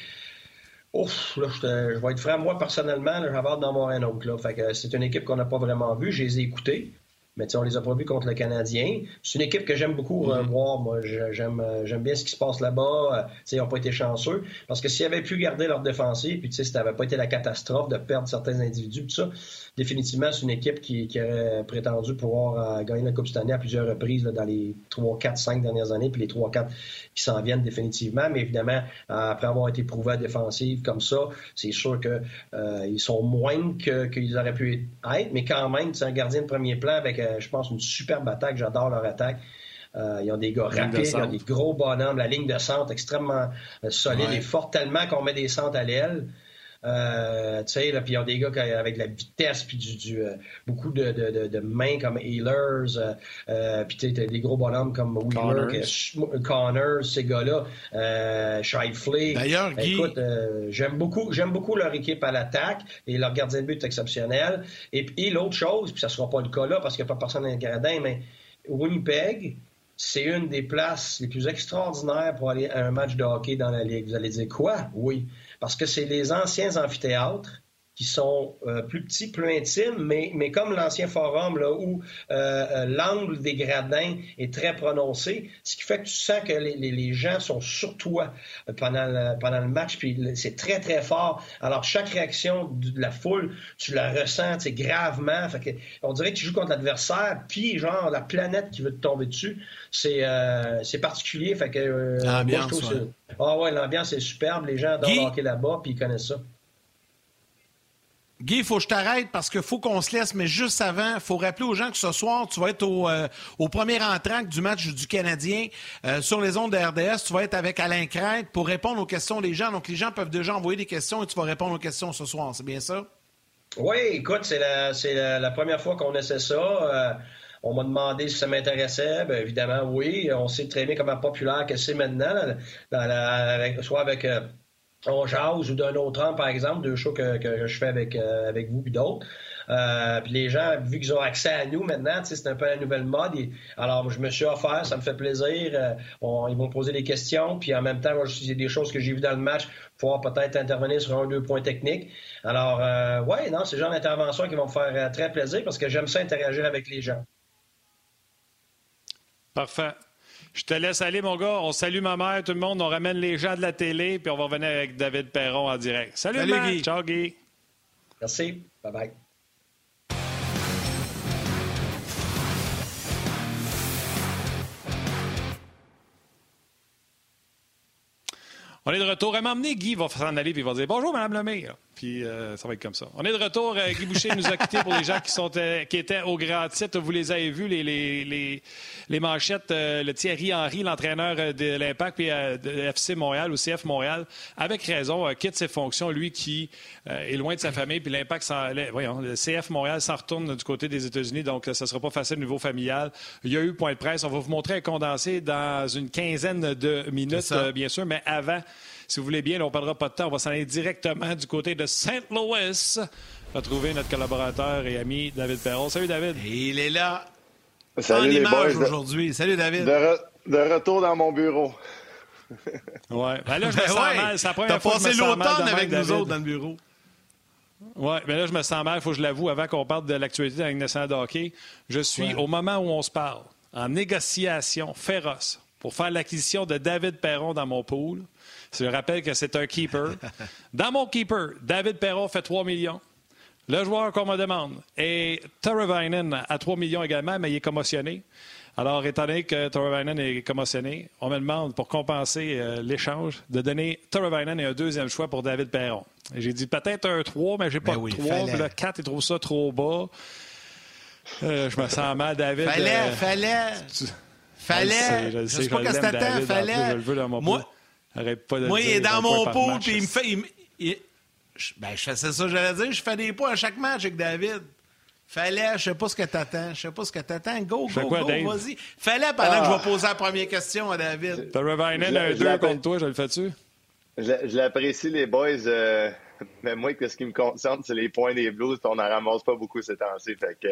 Ouf, là, je, vais être franc, moi, personnellement, j'avais hâte d'en voir un autre. Là. Fait que c'est une équipe qu'on n'a pas vraiment vue. Je les ai écoutés mais on les a pas vus contre le Canadien. C'est une équipe que j'aime beaucoup mm-hmm. revoir. Moi, j'aime, euh, j'aime bien ce qui se passe là-bas. Euh, ils n'ont pas été chanceux. Parce que s'ils avaient pu garder leur défensive, puis ça n'avait pas été la catastrophe de perdre certains individus, tout ça, définitivement, c'est une équipe qui, qui aurait prétendu pouvoir euh, gagner la Coupe cette année à plusieurs reprises dans les 3, 4, 5 dernières années, puis les 3, 4 qui s'en viennent définitivement. Mais évidemment, après avoir été prouvés à défensive comme ça, c'est sûr qu'ils sont moins qu'ils auraient pu être. Mais quand même, c'est un gardien de premier plan avec euh, je pense, une superbe attaque. J'adore leur attaque. Euh, ils ont des gars rapides, ils ont des gros bonhommes. La ligne de centre extrêmement euh, solide et forte, tellement qu'on met des centres à l'aile. Euh, tu sais, puis ils ont des gars avec de la vitesse, puis du, beaucoup de, de, mains comme Healers, euh, puis tu sais, des gros bonhommes comme Wheeler, Connors, ces gars-là, euh, Shifley. D'ailleurs, Guy... Écoute, j'aime beaucoup, j'aime beaucoup leur équipe à l'attaque et leur gardien de but est exceptionnel. Et puis l'autre chose, puis ça sera pas le cas là parce qu'il n'y a pas personne dans le gradin, mais Winnipeg, c'est une des places les plus extraordinaires pour aller à un match de hockey dans la Ligue. Vous allez dire quoi? Oui parce que c'est les anciens amphithéâtres qui sont euh, plus petits, plus intimes, mais, mais comme l'ancien forum, là, où euh, euh, l'angle des gradins est très prononcé, ce qui fait que tu sens que les, les, gens sont sur toi pendant le, pendant le match, puis c'est très, très fort. Alors, chaque réaction de la foule, tu la ressens gravement. Fait que, on dirait que tu joues contre l'adversaire, puis genre la planète qui veut te tomber dessus. C'est c'est particulier. Fait que, l'ambiance, Ah ouais, l'ambiance est superbe. Les gens adorent hockey là-bas, puis ils connaissent ça. Guy, il faut que je t'arrête parce qu'il faut qu'on se laisse, mais juste avant, il faut rappeler aux gens que ce soir, tu vas être au, euh, premier entraque du match du Canadien euh, sur les ondes de RDS. Tu vas être avec Alain Crête pour répondre aux questions des gens. Donc, les gens peuvent déjà envoyer des questions et tu vas répondre aux questions ce soir. C'est bien ça? Oui, écoute, c'est la, première fois qu'on essaie ça. Euh, on m'a demandé si ça m'intéressait. Bien, évidemment, oui. On sait très bien comment populaire que c'est maintenant, soit avec on jase ou d'un autre an, par exemple, deux shows que, je fais avec, euh, avec vous et d'autres. Euh, puis les gens, vu qu'ils ont accès à nous maintenant, c'est un peu la nouvelle mode. alors, je me suis offert, ça me fait plaisir. Euh, ils vont poser des questions, puis en même temps, moi, j'ai des choses que j'ai vues dans le match, pouvoir peut-être intervenir sur un ou deux points techniques. Alors, ouais, non, c'est le genre d'intervention qui vont me faire très plaisir parce que j'aime ça interagir avec les gens. Parfait. Je te laisse aller, mon gars. On salue ma mère, tout le monde. On ramène les gens de la télé, puis on va revenir avec David Perron en direct. Salut, Salut Guy. Ciao, Guy. Merci. Bye-bye. On est de retour. À m'emmener, Guy va s'en aller et il va dire Bonjour, Mme Lemire. Puis euh, ça va être comme ça. On est de retour. Euh, Guy Boucher nous a quittés pour les gens qui, sont, euh, qui étaient au grand titre. Vous les avez vus, les, les, les, manchettes. le Thierry Henry, l'entraîneur de l'Impact puis de FC Montréal ou CF Montréal, avec raison, quitte ses fonctions. Lui qui est loin de sa famille. Puis l'Impact, voyons, le CF Montréal s'en retourne du côté des États-Unis. Donc, ça ne sera pas facile au niveau familial. Il y a eu point de presse. On va vous montrer un condensé dans une quinzaine de minutes, bien sûr. Mais avant, si vous voulez bien, on ne perdra pas de temps. On va s'en aller directement du côté de St. Louis. Retrouver notre collaborateur et ami David Perron. Salut David. il est là. Salut en les image aujourd'hui. Salut David. De, retour dans mon bureau. ouais. Ben là, je me ben sens mal. C'est la première fois passé l'automne avec nous autres dans le bureau. Oui, mais là, je me sens mal, il faut que je l'avoue, avant qu'on parle de l'actualité nationale de hockey. Je suis, au moment où on se parle, en négociation féroce pour faire l'acquisition de David Perron dans mon pool. Je rappelle que c'est un keeper. Dans mon keeper, David Perron fait 3 millions. Le joueur qu'on me demande est Taravainen à 3 millions également, mais il est commotionné. Alors, étant donné que Taravainen est commotionné, on me demande, pour compenser euh, l'échange, de donner Taravainen et un deuxième choix pour David Perron. J'ai dit peut-être un 3, mais j'ai pas de 3. Le 4, il trouve ça trop bas. Euh, je me sens mal, David. Fallait, euh, fallait. Fallait. Je sais, sais pas que fallait. Je le veux dans mon Moi, moi, il est dans mon pot, puis il me fait. ben, je faisais ça, j'allais dire. Je fais des points à chaque match avec David. Fallait, je sais pas ce que t'attends. Je sais pas ce que t'attends. Go, go, go, vas-y. Fallait pendant que je vais ah. poser la première question à David. T'as Revainen un 2 contre toi, je le fais-tu? Je, l'apprécie, les boys. Euh, mais moi, ce qui me concerne, c'est les points des Blues. On n'en ramasse pas beaucoup ces temps-ci. Fait que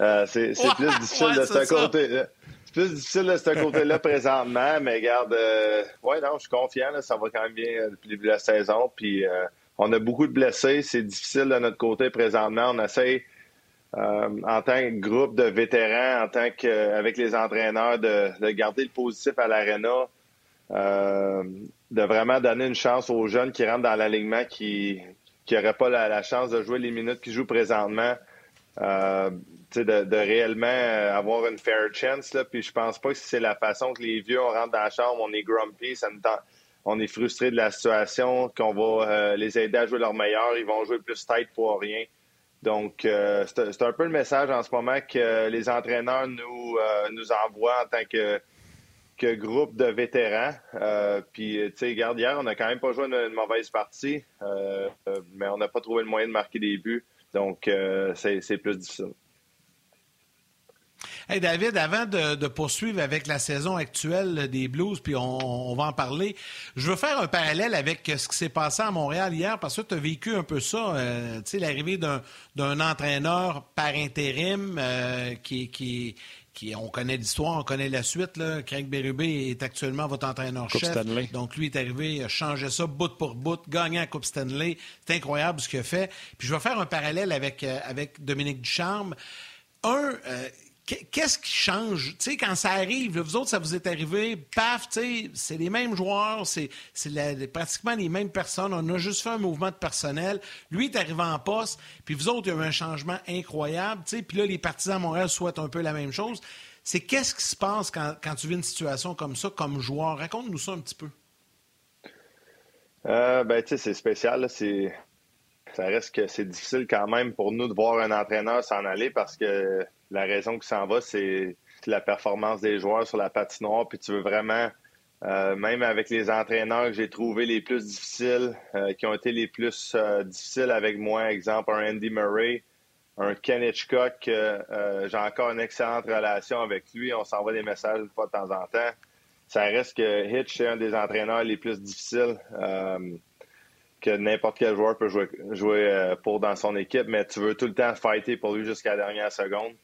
euh, c'est plus difficile de ce côté plus difficile de ce côté-là présentement, mais regarde, euh, ouais, non, je suis confiant, ça va quand même bien euh, depuis le début de la saison. Puis euh, on a beaucoup de blessés, c'est difficile de notre côté présentement. On essaie en tant que groupe de vétérans, en tant qu'avec les entraîneurs, de, garder le positif à l'aréna, de vraiment donner une chance aux jeunes qui rentrent dans l'alignement qui n'auraient pas la, chance de jouer les minutes qu'ils jouent présentement de, réellement euh, avoir une fair chance. Là, puis je pense pas que c'est la façon que les vieux, on rentre dans la chambre, on est grumpy, ça on est frustré de la situation, qu'on va euh, les aider à jouer leur meilleur, ils vont jouer plus tête pour rien. Donc, euh, c'est un peu le message en ce moment que les entraîneurs nous, nous envoient en tant que, que groupe de vétérans. puis, tu sais, hier, on n'a quand même pas joué une, mauvaise partie, mais on n'a pas trouvé le moyen de marquer des buts. Donc, c'est plus difficile. Hey David, avant de, poursuivre avec la saison actuelle des Blues, puis on, va en parler, je veux faire un parallèle avec ce qui s'est passé à Montréal hier, parce que tu as vécu un peu ça, euh, tu sais, l'arrivée d'un entraîneur par intérim euh, qui, qui, qui, on connaît l'histoire, on connaît la suite. Là. Craig Berube est actuellement votre entraîneur-chef. Donc, lui est arrivé, il a changé ça bout pour bout, gagné la Coupe Stanley. C'est incroyable ce qu'il a fait. Puis, je vais faire un parallèle avec, euh, avec Dominique Ducharme. Un, Qu'est-ce qui change? Tu sais, quand ça arrive, vous autres, ça vous est arrivé, paf, tu sais, c'est les mêmes joueurs, c'est pratiquement les mêmes personnes. On a juste fait un mouvement de personnel. Lui est arrivé en poste, puis vous autres, il y a eu un changement incroyable, tu sais, puis là, les partisans à Montréal souhaitent un peu la même chose. C'est qu'est-ce qui se passe quand, tu vis une situation comme ça, comme joueur? Raconte-nous ça un petit peu. Euh, ben, tu sais, c'est spécial, c'est ça reste que c'est difficile quand même pour nous de voir un entraîneur s'en aller parce que la raison qu'il s'en va, c'est la performance des joueurs sur la patinoire. Puis tu veux vraiment, euh, même avec les entraîneurs que j'ai trouvés les plus difficiles, euh, qui ont été les plus euh, difficiles avec moi, exemple un Andy Murray, un Ken Hitchcock, j'ai encore une excellente relation avec lui. On s'envoie des messages une fois de temps en temps. Ça reste que Hitch, c'est un des entraîneurs les plus difficiles que n'importe quel joueur peut jouer, jouer pour dans son équipe, mais tu veux tout le temps fighter pour lui jusqu'à la dernière seconde.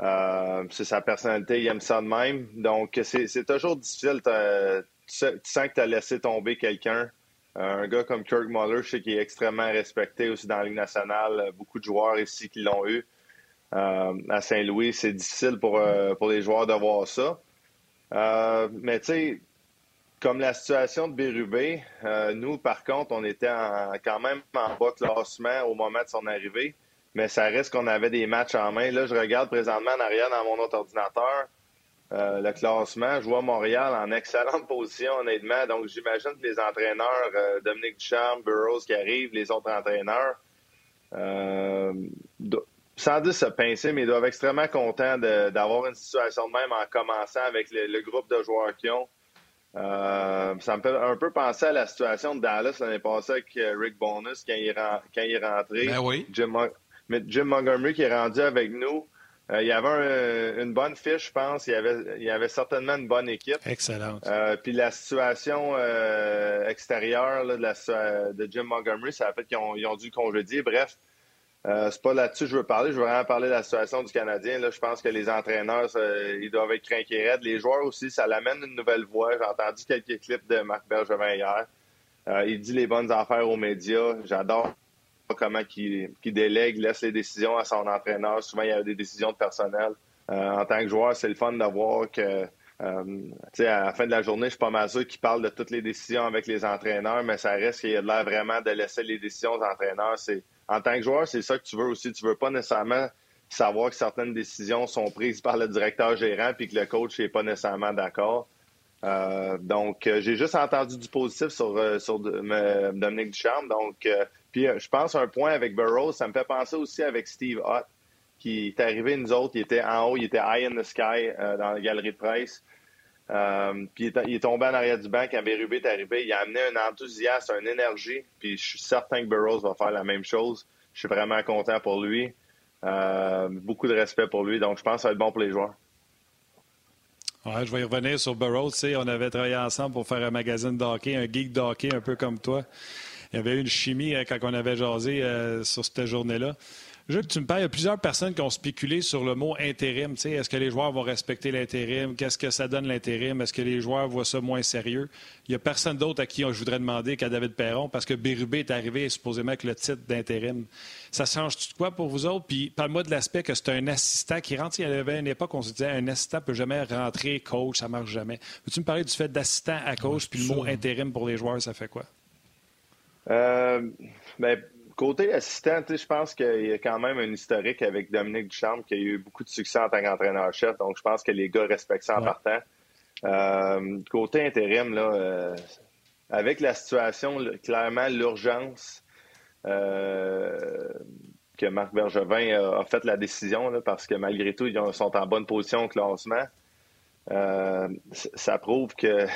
Euh, c'est sa personnalité, il aime ça de même. Donc, c'est toujours difficile. Tu sens que tu as laissé tomber quelqu'un. Euh, un gars comme Kirk Muller, je sais qu'il est extrêmement respecté aussi dans la Ligue nationale. Beaucoup de joueurs ici qui l'ont eu. Euh, à Saint-Louis, c'est difficile pour, pour les joueurs de voir ça. mais tu sais, comme la situation de Bérubé, nous, par contre, on était quand même en bas classement au moment de son arrivée, mais ça reste qu'on avait des matchs en main. Là, je regarde présentement en arrière dans mon autre ordinateur. Euh, le classement. Je vois Montréal en excellente position, honnêtement. Donc, j'imagine que les entraîneurs, euh, Dominique Duchamp, Burroughs qui arrivent, les autres entraîneurs, euh, sans dire se pincer, mais ils doivent être extrêmement contents d'avoir une situation de même en commençant avec le, groupe de joueurs qu'ils ont. ça me fait un peu penser à la situation de Dallas l'année passée avec Rick Bonus quand il, est rentré. Ben oui. Jim, Jim Montgomery qui est rendu avec nous. Euh, il y avait une bonne fiche, je pense. Il y avait, il y avait certainement une bonne équipe. Excellent. Euh, puis la situation euh, extérieure de, la, de, Jim Montgomery, ça a fait qu'ils ont, ils ont dû congédier. Bref, c'est pas là-dessus que je veux parler. Je veux vraiment parler de la situation du Canadien. Là, je pense que les entraîneurs, ils doivent être craqués raides. Les joueurs aussi, ça l'amène une nouvelle voix. J'ai entendu quelques clips de Marc Bergevin hier. il dit les bonnes affaires aux médias. J'adore comment il, délègue, laisse les décisions à son entraîneur. Souvent, il y a des décisions de personnel. Euh, en tant que joueur, c'est le fun de voir que euh, à la fin de la journée, je suis pas mal sûr qu'il parle de toutes les décisions avec les entraîneurs, mais ça reste qu'il y a de l'air vraiment de laisser les décisions aux entraîneurs. En tant que joueur, c'est ça que tu veux aussi. Tu veux pas nécessairement savoir que certaines décisions sont prises par le directeur gérant puis que le coach n'est pas nécessairement d'accord. Euh, donc, j'ai juste entendu du positif sur, sur Dominique Ducharme. Donc, puis euh, je pense un point avec Burroughs, ça me fait penser aussi avec Steve Hutt, qui est arrivé, nous autres, il était en haut, il était high in the sky euh, dans la galerie de presse. Euh, puis il est, tombé en arrière du banc quand Bérubé est arrivé. Il a amené un enthousiasme, une énergie. Puis je suis certain que Burroughs va faire la même chose. Je suis vraiment content pour lui. beaucoup de respect pour lui. Donc je pense que ça va être bon pour les joueurs. Ouais, je vais y revenir sur Burroughs. on avait travaillé ensemble pour faire un magazine d'hockey, un geek d'hockey un peu comme toi. Il y avait eu une chimie euh, quand on avait jasé euh, sur cette journée-là. Je tu me parles, il y a plusieurs personnes qui ont spéculé sur le mot intérim. Est-ce que les joueurs vont respecter l'intérim? Qu'est-ce que ça donne l'intérim? Est-ce que les joueurs voient ça moins sérieux? Il n'y a personne d'autre à qui je voudrais demander qu'à David Perron, parce que Bérubé est arrivé supposément avec le titre d'intérim. Ça change-tu quoi pour vous autres? Puis parle-moi de l'aspect que c'est un assistant qui rentre. Il y avait une époque où on se disait un assistant ne peut jamais rentrer coach, ça ne marche jamais. Veux-tu me parler du fait d'assistant à coach, puis le mot intérim pour les joueurs, ça fait quoi? Euh, ben, côté assistant, je pense qu'il y a quand même un historique avec Dominique Duchamp qui a eu beaucoup de succès en tant qu'entraîneur-chef. Donc, je pense que les gars respectent ça en partant. Euh, côté intérim, là, euh, avec la situation, clairement, l'urgence que Marc Bergevin a, fait la décision, parce que malgré tout, ils sont en bonne position au classement. ça prouve que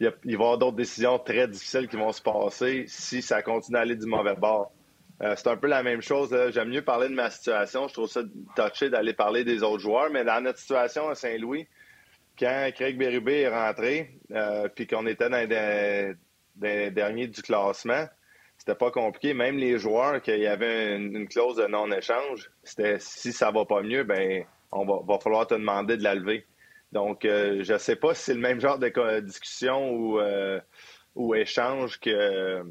il, va y avoir d'autres décisions très difficiles qui vont se passer si ça continue à aller du mauvais bord. Euh, c'est un peu la même chose. J'aime mieux parler de ma situation. Je trouve ça touché d'aller parler des autres joueurs. Mais dans notre situation à Saint-Louis, quand Craig Berube est rentré, euh, puis qu'on était dans les, derniers du classement, c'était pas compliqué. Même les joueurs, qu'il y avait une, clause de non-échange, c'était si ça va pas mieux, ben on va, va falloir te demander de la lever. Donc, euh, je ne sais pas si c'est le même genre de discussion ou, euh, ou échange que,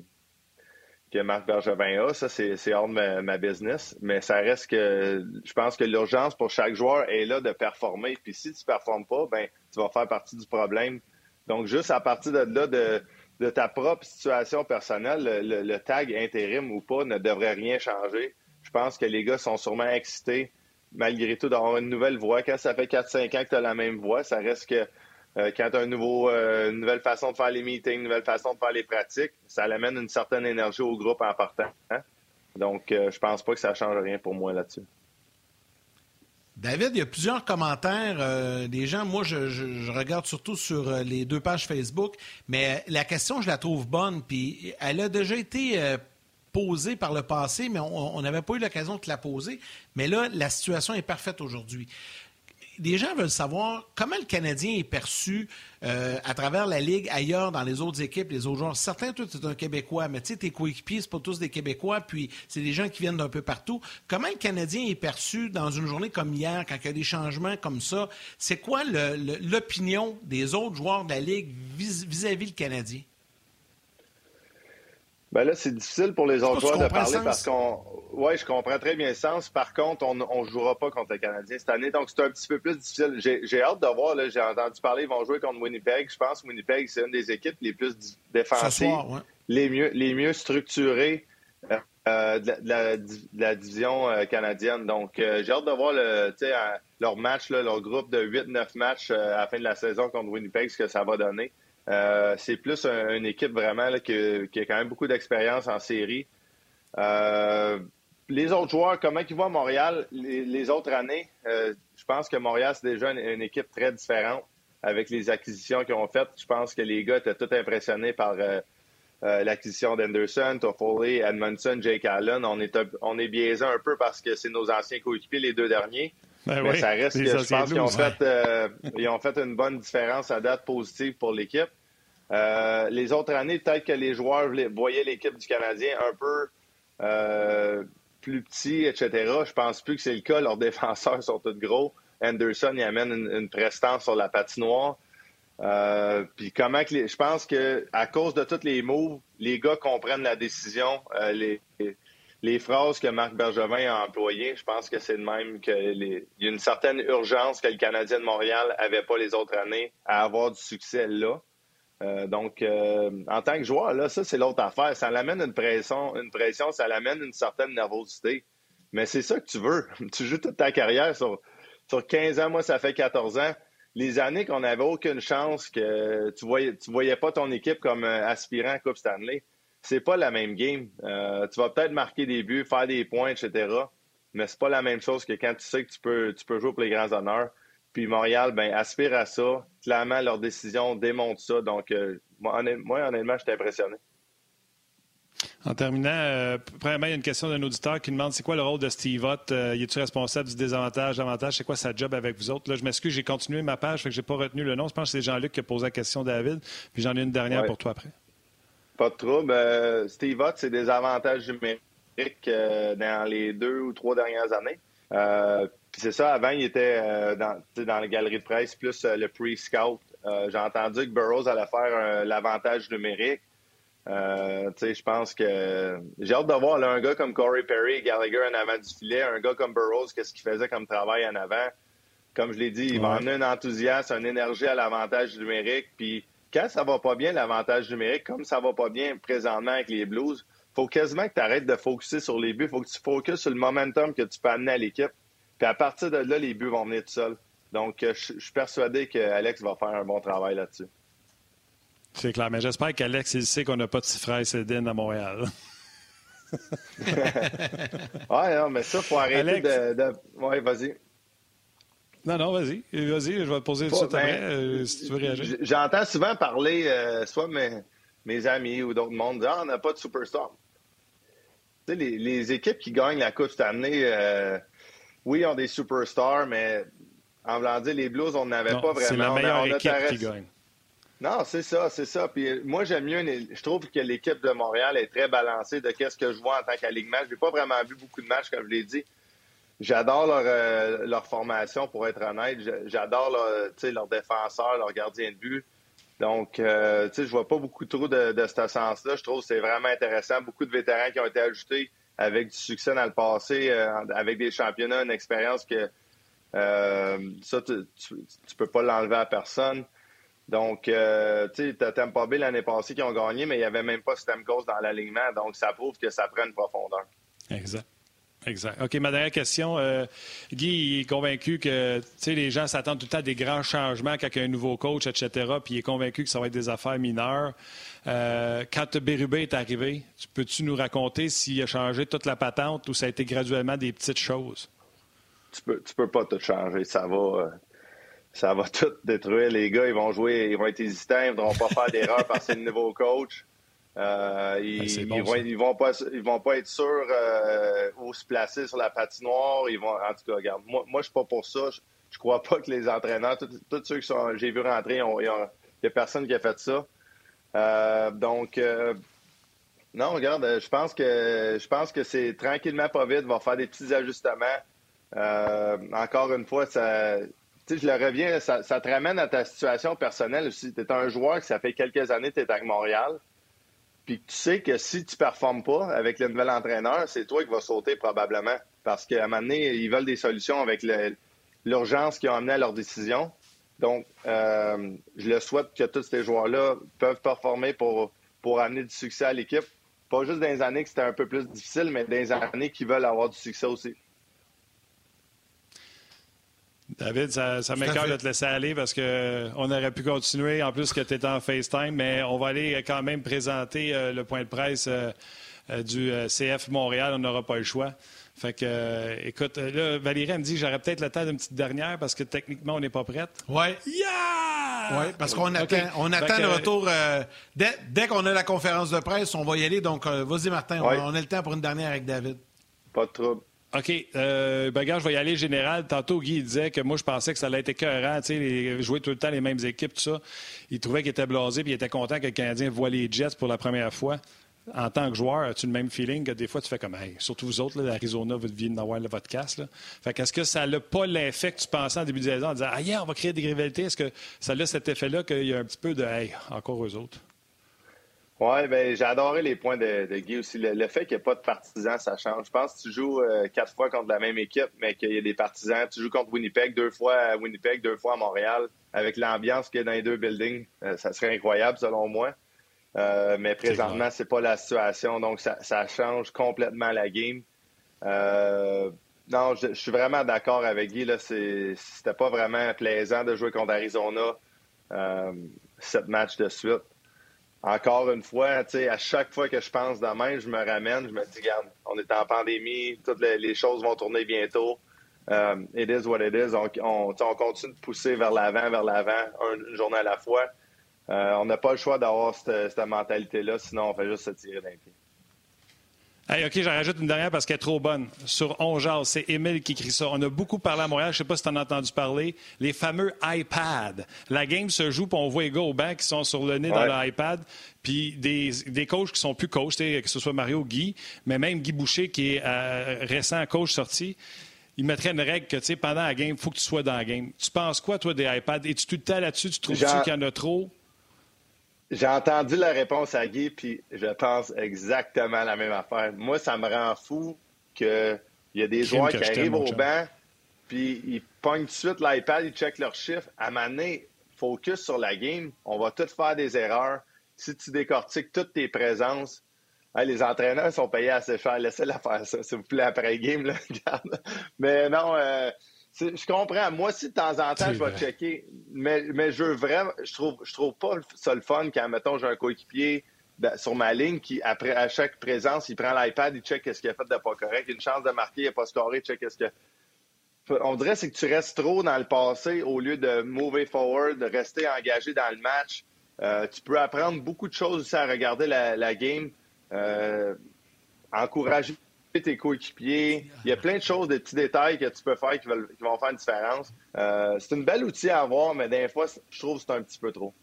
que Marc Bergevin a. Ça, c'est hors de ma, business. Mais ça reste que je pense que l'urgence pour chaque joueur est là de performer. Puis si tu ne performes pas, ben tu vas faire partie du problème. Donc, juste à partir de là, de, ta propre situation personnelle, le, tag intérim ou pas ne devrait rien changer. Je pense que les gars sont sûrement excités malgré tout, d'avoir une nouvelle voix. Quand ça fait 4-5 ans que tu as la même voix, ça reste que euh, quand tu as euh, une nouvelle façon de faire les meetings, une nouvelle façon de faire les pratiques, ça amène une certaine énergie au groupe en partant. Hein? Donc, euh, je pense pas que ça change rien pour moi là-dessus. David, il y a plusieurs commentaires des gens. Moi, je, regarde surtout sur les deux pages Facebook, mais la question, je la trouve bonne. Puis, elle a déjà été posée par le passé, mais on n'avait pas eu l'occasion de la poser. Mais là, la situation est parfaite aujourd'hui. Les gens veulent savoir comment le Canadien est perçu euh, à travers la Ligue, ailleurs, dans les autres équipes, les autres joueurs. Certains, toi, tu es un Québécois, mais tu sais, tes coéquipiers, c'est pas tous des Québécois, puis c'est des gens qui viennent d'un peu partout. Comment le Canadien est perçu dans une journée comme hier, quand il y a des changements comme ça? C'est quoi l'opinion des autres joueurs de la Ligue vis-à-vis -vis le Canadien? Ben là, c'est difficile pour les autres joueurs de parler parce qu'on. Oui, je comprends très bien le sens. Par contre, on ne jouera pas contre les Canadiens cette année, donc c'est un petit peu plus difficile. J'ai hâte de voir. J'ai entendu parler, ils vont jouer contre Winnipeg. Je pense que Winnipeg, c'est une des équipes les plus défensives, les, mieux, les mieux structurées euh, de, la, division euh, canadienne. Donc, euh, j'ai hâte de voir le, leur match, leur groupe de 8-9 matchs à la fin de la saison contre Winnipeg, ce que ça va donner. Euh, c'est plus une équipe vraiment qui, a quand même beaucoup d'expérience en série. Euh, les autres joueurs, comment ils vont à Montréal les, autres années? Euh, je pense que Montréal, c'est déjà une, équipe très différente avec les acquisitions qu'ils ont faites. Je pense que les gars étaient tous impressionnés par l'acquisition d'Anderson, Toffoli, Edmondson, Jake Allen. On est, on est biaisé un peu parce que c'est nos anciens coéquipiers, les deux derniers. Ben mais ça reste que je pense qu'ils ont, fait, euh, ont fait une bonne différence à date positive pour l'équipe. Euh, les autres années, peut-être que les joueurs voyaient l'équipe du Canadien un peu euh, plus petit, etc. Je pense plus que c'est le cas. Leurs défenseurs sont tous gros. Anderson, il amène une, prestance sur la patinoire. puis comment que je pense que à cause de tous les moves, les gars comprennent la décision. les, les phrases que Marc Bergevin a employées, je pense que c'est de même qu'il y a une certaine urgence que le Canadien de Montréal n'avait pas les autres années à avoir du succès là. Euh, donc, euh, en tant que joueur, là, ça, c'est l'autre affaire. Ça l'amène une pression, une pression, ça l'amène une certaine nervosité. Mais c'est ça que tu veux. tu joues toute ta carrière sur, sur 15 ans. Moi, ça fait 14 ans. Les années qu'on n'avait aucune chance, que tu voyais, tu voyais pas ton équipe comme euh, aspirant à Coupe Stanley c'est pas la même game. Euh, tu vas peut-être marquer des buts, faire des points, etc. Mais c'est pas la même chose que quand tu sais que tu peux, tu peux jouer pour les grands honneurs. Puis Montréal, ben, aspire à ça. Clairement, leur décision démontre ça. Donc, euh, moi, honnêtement, j'étais impressionné. En terminant, euh, premièrement, il y a une question d'un auditeur qui demande c'est quoi le rôle de Steve Ott? Euh, est-il responsable du désavantage, avantage? C'est quoi sa job avec vous autres? Là, Je m'excuse, j'ai continué ma page, fait que j'ai pas retenu le nom. Je pense que c'est Jean-Luc qui a posé la question, David. Puis j'en ai une dernière pour toi après. Pas de trouble. Euh, Steve Ott, c'est des avantages numériques euh, dans les deux ou trois dernières années. Euh, puis c'est ça, avant, il était dans, dans la galerie de presse, plus le pre-scout. J'ai entendu que Burroughs allait faire l'avantage numérique. je pense que j'ai hâte de voir un gars comme Corey Perry, Gallagher en avant du filet, un gars comme Burroughs, qu'est-ce qu'il faisait comme travail en avant. Comme je l'ai dit, il va emmener un enthousiasme, une énergie à l'avantage numérique. Puis quand ça va pas bien, l'avantage numérique, comme ça va pas bien présentement avec les Blues, faut quasiment que tu arrêtes de focuser sur les buts. faut que tu focuses sur le momentum que tu peux amener à l'équipe. Puis à partir de là, les buts vont venir tout seuls. Donc, euh, je, suis persuadé qu'Alex va faire un bon travail là-dessus. C'est clair, mais j'espère qu'Alex, il sait qu'on n'a pas de frère Cédine à Montréal. ouais, non, mais ça, il faut arrêter de, de... Ouais, vas-y. Non, non, vas-y. Vas-y, je vais te poser ça après, ben, euh, si tu veux réagir. J'entends souvent parler, euh, soit mes, mes, amis ou d'autres mondes, dire, ah, on n'a pas de superstar. Tu sais, les, les, équipes qui gagnent la Coupe cette année, euh, oui, ils ont des superstars, mais en voulant dire, les Blues, on n'avait pas vraiment. C'est la meilleure équipe qui gagne. Non, c'est ça, c'est ça. Puis moi, j'aime mieux, je trouve que l'équipe de Montréal est très balancée de qu'est-ce que je vois en tant qu'alignement. Je n'ai pas vraiment vu beaucoup de matchs, comme je l'ai dit. J'adore leur, euh, leur, formation, pour être honnête. J'adore leur, leur défenseur, leur gardien de but. Donc, euh, je vois pas beaucoup trop de, de sens-là. Je trouve que c'est vraiment intéressant. Beaucoup de vétérans qui ont été ajoutés avec du succès dans le passé, euh, avec des championnats, une expérience que euh, ça, tu, tu, peux pas l'enlever à personne. Donc, tu sais, Tampa Bay l'année passée qui ont gagné, mais il n'y avait même pas Stamkos dans l'alignement. Donc, ça prouve que ça prend une profondeur. Exact. Exact. OK, ma dernière question. Euh, Guy est convaincu que les gens s'attendent tout le temps à des grands changements quand il y a un nouveau coach, etc. Puis il est convaincu que ça va être des affaires mineures. Euh, quand Bérubé est arrivé, peux-tu nous raconter s'il a changé toute la patente ou ça a été graduellement des petites choses? Tu peux, tu peux pas tout changer. Ça va. Euh, ça va tout détruire. Les gars, ils vont jouer, ils vont être hésitants, ils ne voudront pas faire d'erreur parce que c'est le nouveau coach. Euh, ils, ben, vont, ils, vont, pas, ils vont pas être sûrs euh, où se placer sur la patinoire. Ils vont, en tout cas, regarde, moi, moi je suis pas pour ça. Je, je crois pas que les entraîneurs, tous ceux que j'ai vu rentrer, il n'y a personne qui a fait ça. Euh, donc, non, regarde, je pense que je pense que c'est tranquillement pas vite, va faire des petits ajustements. Encore une fois, ça, je le reviens, ça, ça, te ramène à ta situation personnelle aussi. Tu es un joueur que ça fait quelques années que tu es avec Montréal. Puis tu sais que si tu performes pas avec le nouvel entraîneur, c'est toi qui vas sauter probablement. Parce qu'à un moment donné, ils veulent des solutions avec l'urgence qui a amené à leur décision. Donc, euh, je le souhaite que tous ces joueurs-là peuvent performer pour, pour amener du succès à l'équipe. Pas juste dans les années que c'était un peu plus difficile, mais dans les années qui veulent avoir du succès aussi. David, ça, ça m'écœure de te laisser aller parce qu'on aurait pu continuer, en plus que tu étais en FaceTime, mais on va aller quand même présenter euh, le point de presse euh, euh, du CF Montréal. On n'aura pas le choix. Fait que, écoute, là, Valérie, me dit j'aurais peut-être le temps d'une petite dernière parce que techniquement, on n'est pas prête. Oui. Yeah! Oui, parce qu'on attend, on attend le retour. dès, qu'on a la conférence de presse, on va y aller. Donc, vas-y, Martin, on, on, a le temps pour une dernière avec David. Pas de trouble. OK. Euh, ben, je vais y aller général. Tantôt, Guy disait que moi, je pensais que ça allait être écœurant, sais, jouer tout le temps les mêmes équipes, tout ça. Il trouvait qu'il était blasé, puis il était content que le Canadien voit les Jets pour la première fois. En tant que joueur, as-tu le même feeling que des fois, tu fais comme, hey, surtout vous autres, l'Arizona, vous deviez avoir votre casse, là. Fait qu'est-ce que ça n'a pas l'effet que tu pensais en début de saison en disant, ah, yeah, on va créer des rivalités? Est-ce que ça a cet effet-là qu'il y a un petit peu de, hey, encore eux autres? Oui, ben, j'ai adoré les points de, Guy aussi. Le, fait qu'il n'y ait pas de partisans, ça change. Je pense que tu joues euh, quatre fois contre la même équipe, mais qu'il y a des partisans. Tu joues contre Winnipeg deux fois à Winnipeg, deux fois à Montréal, avec l'ambiance qu'il y a dans les deux buildings. Euh, ça serait incroyable, selon moi. Euh, mais présentement, c'est pas la situation, donc ça, change complètement la game. non, je, suis vraiment d'accord avec Guy. Là, c'était pas vraiment plaisant de jouer contre Arizona cette match de suite encore une fois, à chaque fois que je pense demain, je me ramène, je me dis, regarde, on est en pandémie, toutes les, choses vont tourner bientôt. Euh, it is what it is. On, continue de pousser vers l'avant, vers l'avant, une journée à la fois. Euh, on n'a pas le choix d'avoir cette, cette mentalité-là, sinon on fait juste se tirer d'un pied. Hey, OK, j'en rajoute une dernière parce qu'elle est trop bonne. Sur Ongeal, c'est Émile qui écrit ça. On a beaucoup parlé à Montréal, je ne sais pas si tu en as entendu parler, les fameux iPads. La game se joue, puis on voit les gars au banc qui sont sur le nez dans l'iPad, puis des, des coachs qui sont plus coachs, que ce soit Mario ou Guy, mais même Guy Boucher, qui est euh, récent coach sorti, il mettrait une règle que, tu sais, pendant la game, il faut que tu sois dans la game. Tu penses quoi, toi, des iPads? Es-tu tout le temps là-dessus? Tu trouves-tu qu'il y en a trop? J'ai entendu la réponse à Guy, puis je pense exactement la même affaire. Moi, ça me rend fou qu'il y a des joueurs qui arrivent au banc, puis ils pognent tout de suite l'iPad, ils checkent leurs chiffres. À un focus sur la game. On va tous faire des erreurs. Si tu décortiques toutes tes présences, les entraîneurs sont payés assez cher. Laissez-la faire ça, s'il vous plaît, après game. Là, Mais non, euh, je comprends. Moi, si de temps en temps, je vais checker, mais, mais je veux vraiment, je trouve, je trouve pas ça le fun quand, mettons, j'ai un coéquipier sur ma ligne qui, après, à chaque présence, il prend l'iPad, il check ce qu'il a fait de pas correct. Une chance de marquer, il n'a pas scoré, il check ce que. On dirait c'est que tu restes trop dans le passé au lieu de move forward, de rester engagé dans le match. Euh, tu peux apprendre beaucoup de choses aussi à regarder la, game. Euh, encourager tes coéquipiers. Il y a plein de choses, des petits détails que tu peux faire qui, vont faire une différence. Euh, c'est une belle outil à avoir, mais des fois, je trouve que c'est un petit peu trop.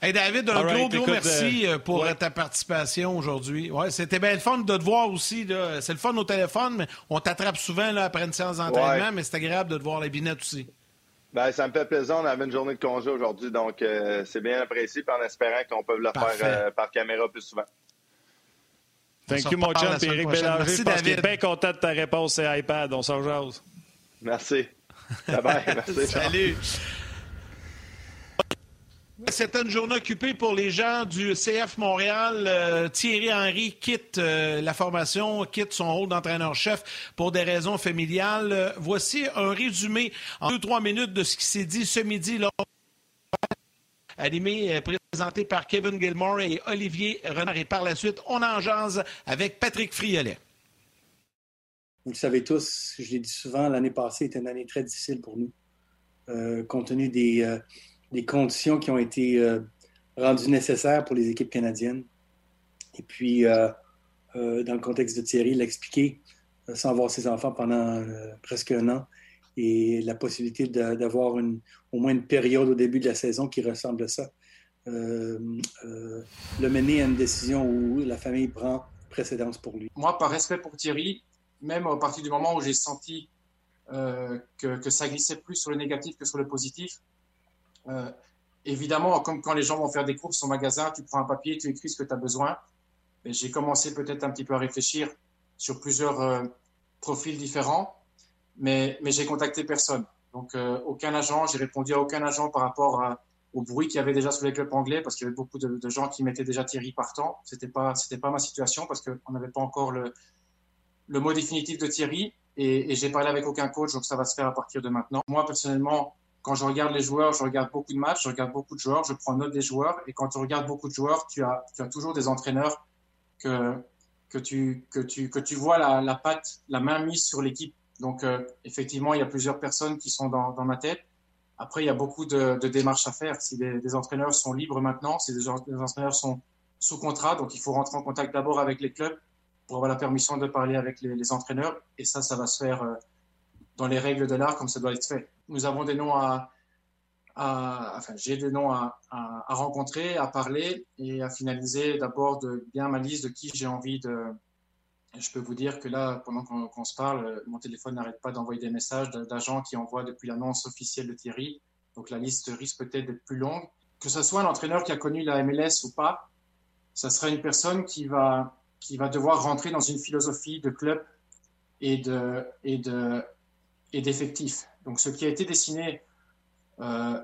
Hey David, un gros, gros merci euh, pour ta participation aujourd'hui. Ouais, c'était bien le fun de te voir aussi. C'est le fun au téléphone, mais on t'attrape souvent là, après une séance d'entraînement, mais c'est agréable de te voir la binette aussi. Ben, ça me fait plaisir. On avait une journée de congé aujourd'hui, donc euh, c'est bien apprécié, en espérant qu'on peut le faire par caméra plus souvent. Thank you, mon chum. Éric Bélanger, Merci, je pense qu'il est bien content de ta réponse, c'est iPad. On s'en jase. Merci. Bye bye. Merci. Salut. C'était une journée occupée pour les gens du CF Montréal. Euh, Thierry Henry quitte euh, la formation, quitte son rôle d'entraîneur-chef pour des raisons familiales. Euh, voici un résumé en deux, trois minutes de ce qui s'est dit ce midi lors animé, euh, présenté par Kevin Gilmore et Olivier Renard. Et par la suite, on en jase avec Patrick Friolet. Vous le savez tous, je l'ai dit souvent, l'année passée était une année très difficile pour nous, euh, compte tenu des, euh, des, conditions qui ont été rendues nécessaires pour les équipes canadiennes. Et puis, dans le contexte de Thierry, l'expliquer sans voir ses enfants pendant presque un an, et la possibilité d'avoir au moins une période au début de la saison qui ressemble à ça. Euh, euh, le mener à une décision où la famille prend précédence pour lui. Moi, par respect pour Thierry, même à partir du moment où j'ai senti euh, que, ça glissait plus sur le négatif que sur le positif, évidemment, comme quand les gens vont faire des courses au magasin, tu prends un papier, tu écris ce que tu as besoin. J'ai commencé peut-être un petit peu à réfléchir sur plusieurs profils différents, mais, mais j'ai contacté personne. Donc, euh, aucun agent, j'ai répondu à aucun agent par rapport au bruit qu'il y avait déjà sur les clubs anglais, parce qu'il y avait beaucoup de, gens qui mettaient déjà Thierry partant. C'était pas, c'était pas ma situation, parce qu'on n'avait pas encore le, mot définitif de Thierry, et, et j'ai parlé avec aucun coach, donc ça va se faire à partir de maintenant. Moi, personnellement, quand je regarde les joueurs, je regarde beaucoup de matchs, je regarde beaucoup de joueurs, je prends note des joueurs, et quand tu regardes beaucoup de joueurs, tu as, tu as toujours des entraîneurs que, que, tu, que, tu, que tu vois la patte, la main mise sur l'équipe donc, euh, effectivement, il y a plusieurs personnes qui sont dans, ma tête. Après, il y a beaucoup de, démarches à faire. Si des, entraîneurs sont libres maintenant, si des, entraîneurs sont sous contrat, donc il faut rentrer en contact d'abord avec les clubs pour avoir la permission de parler avec les, entraîneurs. Et ça, ça va se faire euh, dans les règles de l'art comme ça doit être fait. Nous avons des noms à, enfin, j'ai des noms à, à, rencontrer, à parler et à finaliser d'abord bien ma liste de qui j'ai envie de, je peux vous dire que là, pendant qu'on se parle, mon téléphone n'arrête pas d'envoyer des messages d'agents qui envoient depuis l'annonce officielle de Thierry. Donc la liste risque peut-être d'être plus longue. Que ce soit un entraîneur qui a connu la MLS ou pas, ça sera une personne qui va, qui va devoir rentrer dans une philosophie de club et de et de et. Donc ce qui a été dessiné euh,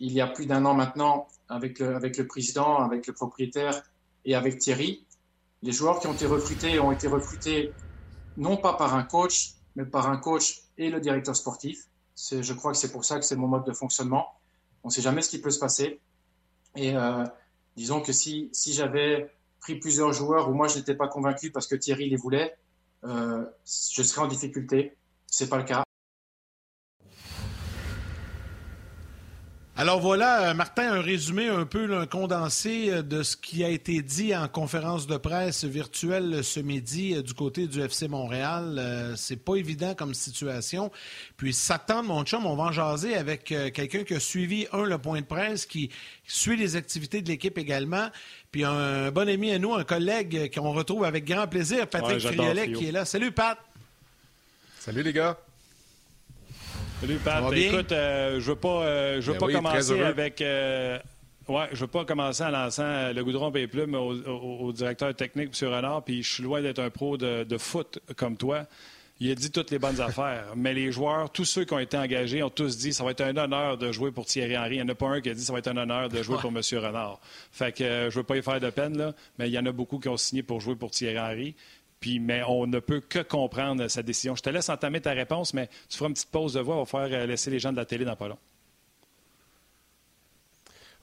il y a plus d'un an maintenant avec avec le président, avec le propriétaire et avec Thierry, les joueurs qui ont été recrutés ont été recrutés non pas par un coach, mais par un coach et le directeur sportif. Je crois que c'est pour ça que c'est mon mode de fonctionnement. On ne sait jamais ce qui peut se passer. Et euh, disons que si, si j'avais pris plusieurs joueurs où moi je n'étais pas convaincu parce que Thierry les voulait, euh, je serais en difficulté. C'est pas le cas. Alors voilà, euh, Martin, un résumé un peu, un condensé euh, de ce qui a été dit en conférence de presse virtuelle ce midi euh, du côté du FC Montréal. C'est pas évident comme situation. Puis s'attendre, mon chum, on va en jaser avec quelqu'un qui a suivi, un, le point de presse, qui suit les activités de l'équipe également, puis un bon ami à nous, un collègue qu'on retrouve avec grand plaisir, Patrick Friolet, qui est là. Salut, Pat! Salut, les gars! Salut Pat. Écoute, euh, je veux pas, euh, je veux ben pas commencer avec. Euh, ouais, je veux pas commencer en lançant le goudron et plumes au, directeur technique, M. Renard, puis je suis loin d'être un pro de, foot comme toi. Il a dit toutes les bonnes affaires, mais les joueurs, tous ceux qui ont été engagés, ont tous dit ça va être un honneur de jouer pour Thierry Henry. Il n'y en a pas un qui a dit ça va être un honneur de jouer pour M. Renard. Fait que je veux pas y faire de peine, là, mais il y en a beaucoup qui ont signé pour jouer pour Thierry Henry mais on ne peut que comprendre sa décision. Je te laisse entamer ta réponse, mais tu feras une petite pause de voix. On va faire euh, laisser les gens de la télé dans pas long.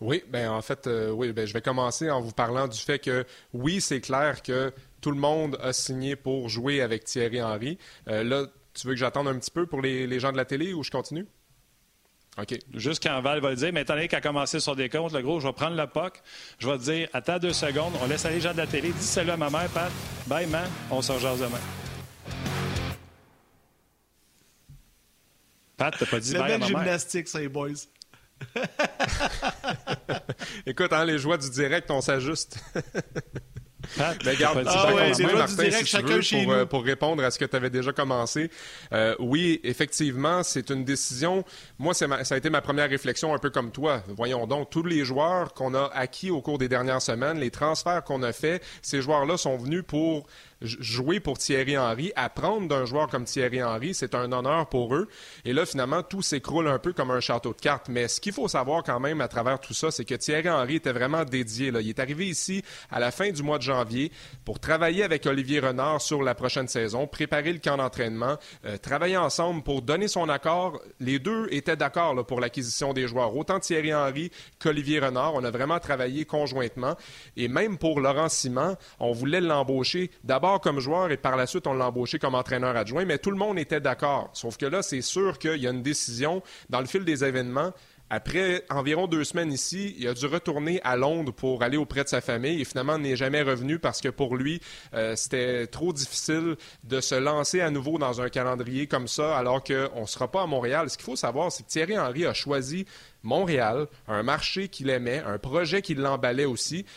Oui, ben en fait, euh, oui, ben, je vais commencer en vous parlant du fait que oui, c'est clair que tout le monde a signé pour jouer avec Thierry Henry. Euh, là, tu veux que j'attende un petit peu pour les gens de la télé ou je continue? OK. Juste quand Val va le dire, mais étant donné qu'elle a commencé sur des comptes, le gros, je vais prendre le POC. Je vais te dire, attends deux secondes, on laisse aller les gens de la télé. Dis salut à ma mère, Pat. Bye, man. On se rejoint demain. Pat, t'as pas dit bye à ma gymnastique, ça, les boys. Écoute, hein, les joies du direct, on s'ajuste. Pat, ben, garde, ah ouais, Martin, chacun chez pour, nous. pour, répondre à ce que tu avais déjà commencé. Euh, oui, effectivement, c'est une décision. Moi, ça a été ma première réflexion, un peu comme toi. Voyons donc, tous les joueurs qu'on a acquis au cours des dernières semaines, les transferts qu'on a faits, ces joueurs-là sont venus pour jouer pour Thierry Henry, apprendre d'un joueur comme Thierry Henry, c'est un honneur pour eux. Et là, finalement, tout s'écroule un peu comme un château de cartes. Mais ce qu'il faut savoir quand même à travers tout ça, c'est que Thierry Henry était vraiment dédié. Là. Il est arrivé ici à la fin du mois de janvier pour travailler avec Olivier Renard sur la prochaine saison, préparer le camp d'entraînement, euh, travailler ensemble pour donner son accord. Les deux étaient d'accord pour l'acquisition des joueurs. Autant Thierry Henry qu'Olivier Renard. On a vraiment travaillé conjointement. Et même pour Laurent Simon, on voulait l'embaucher d'abord comme joueur et par la suite, on l'a embauché comme entraîneur adjoint, mais tout le monde était d'accord. Sauf que là, c'est sûr qu'il y a une décision dans le fil des événements. Après environ deux semaines ici, il a dû retourner à Londres pour aller auprès de sa famille et finalement n'est jamais revenu parce que pour lui, euh, c'était trop difficile de se lancer à nouveau dans un calendrier comme ça alors qu'on ne sera pas à Montréal. Ce qu'il faut savoir, c'est que Thierry Henry a choisi Montréal, un marché qu'il aimait, un projet qui l'emballait aussi.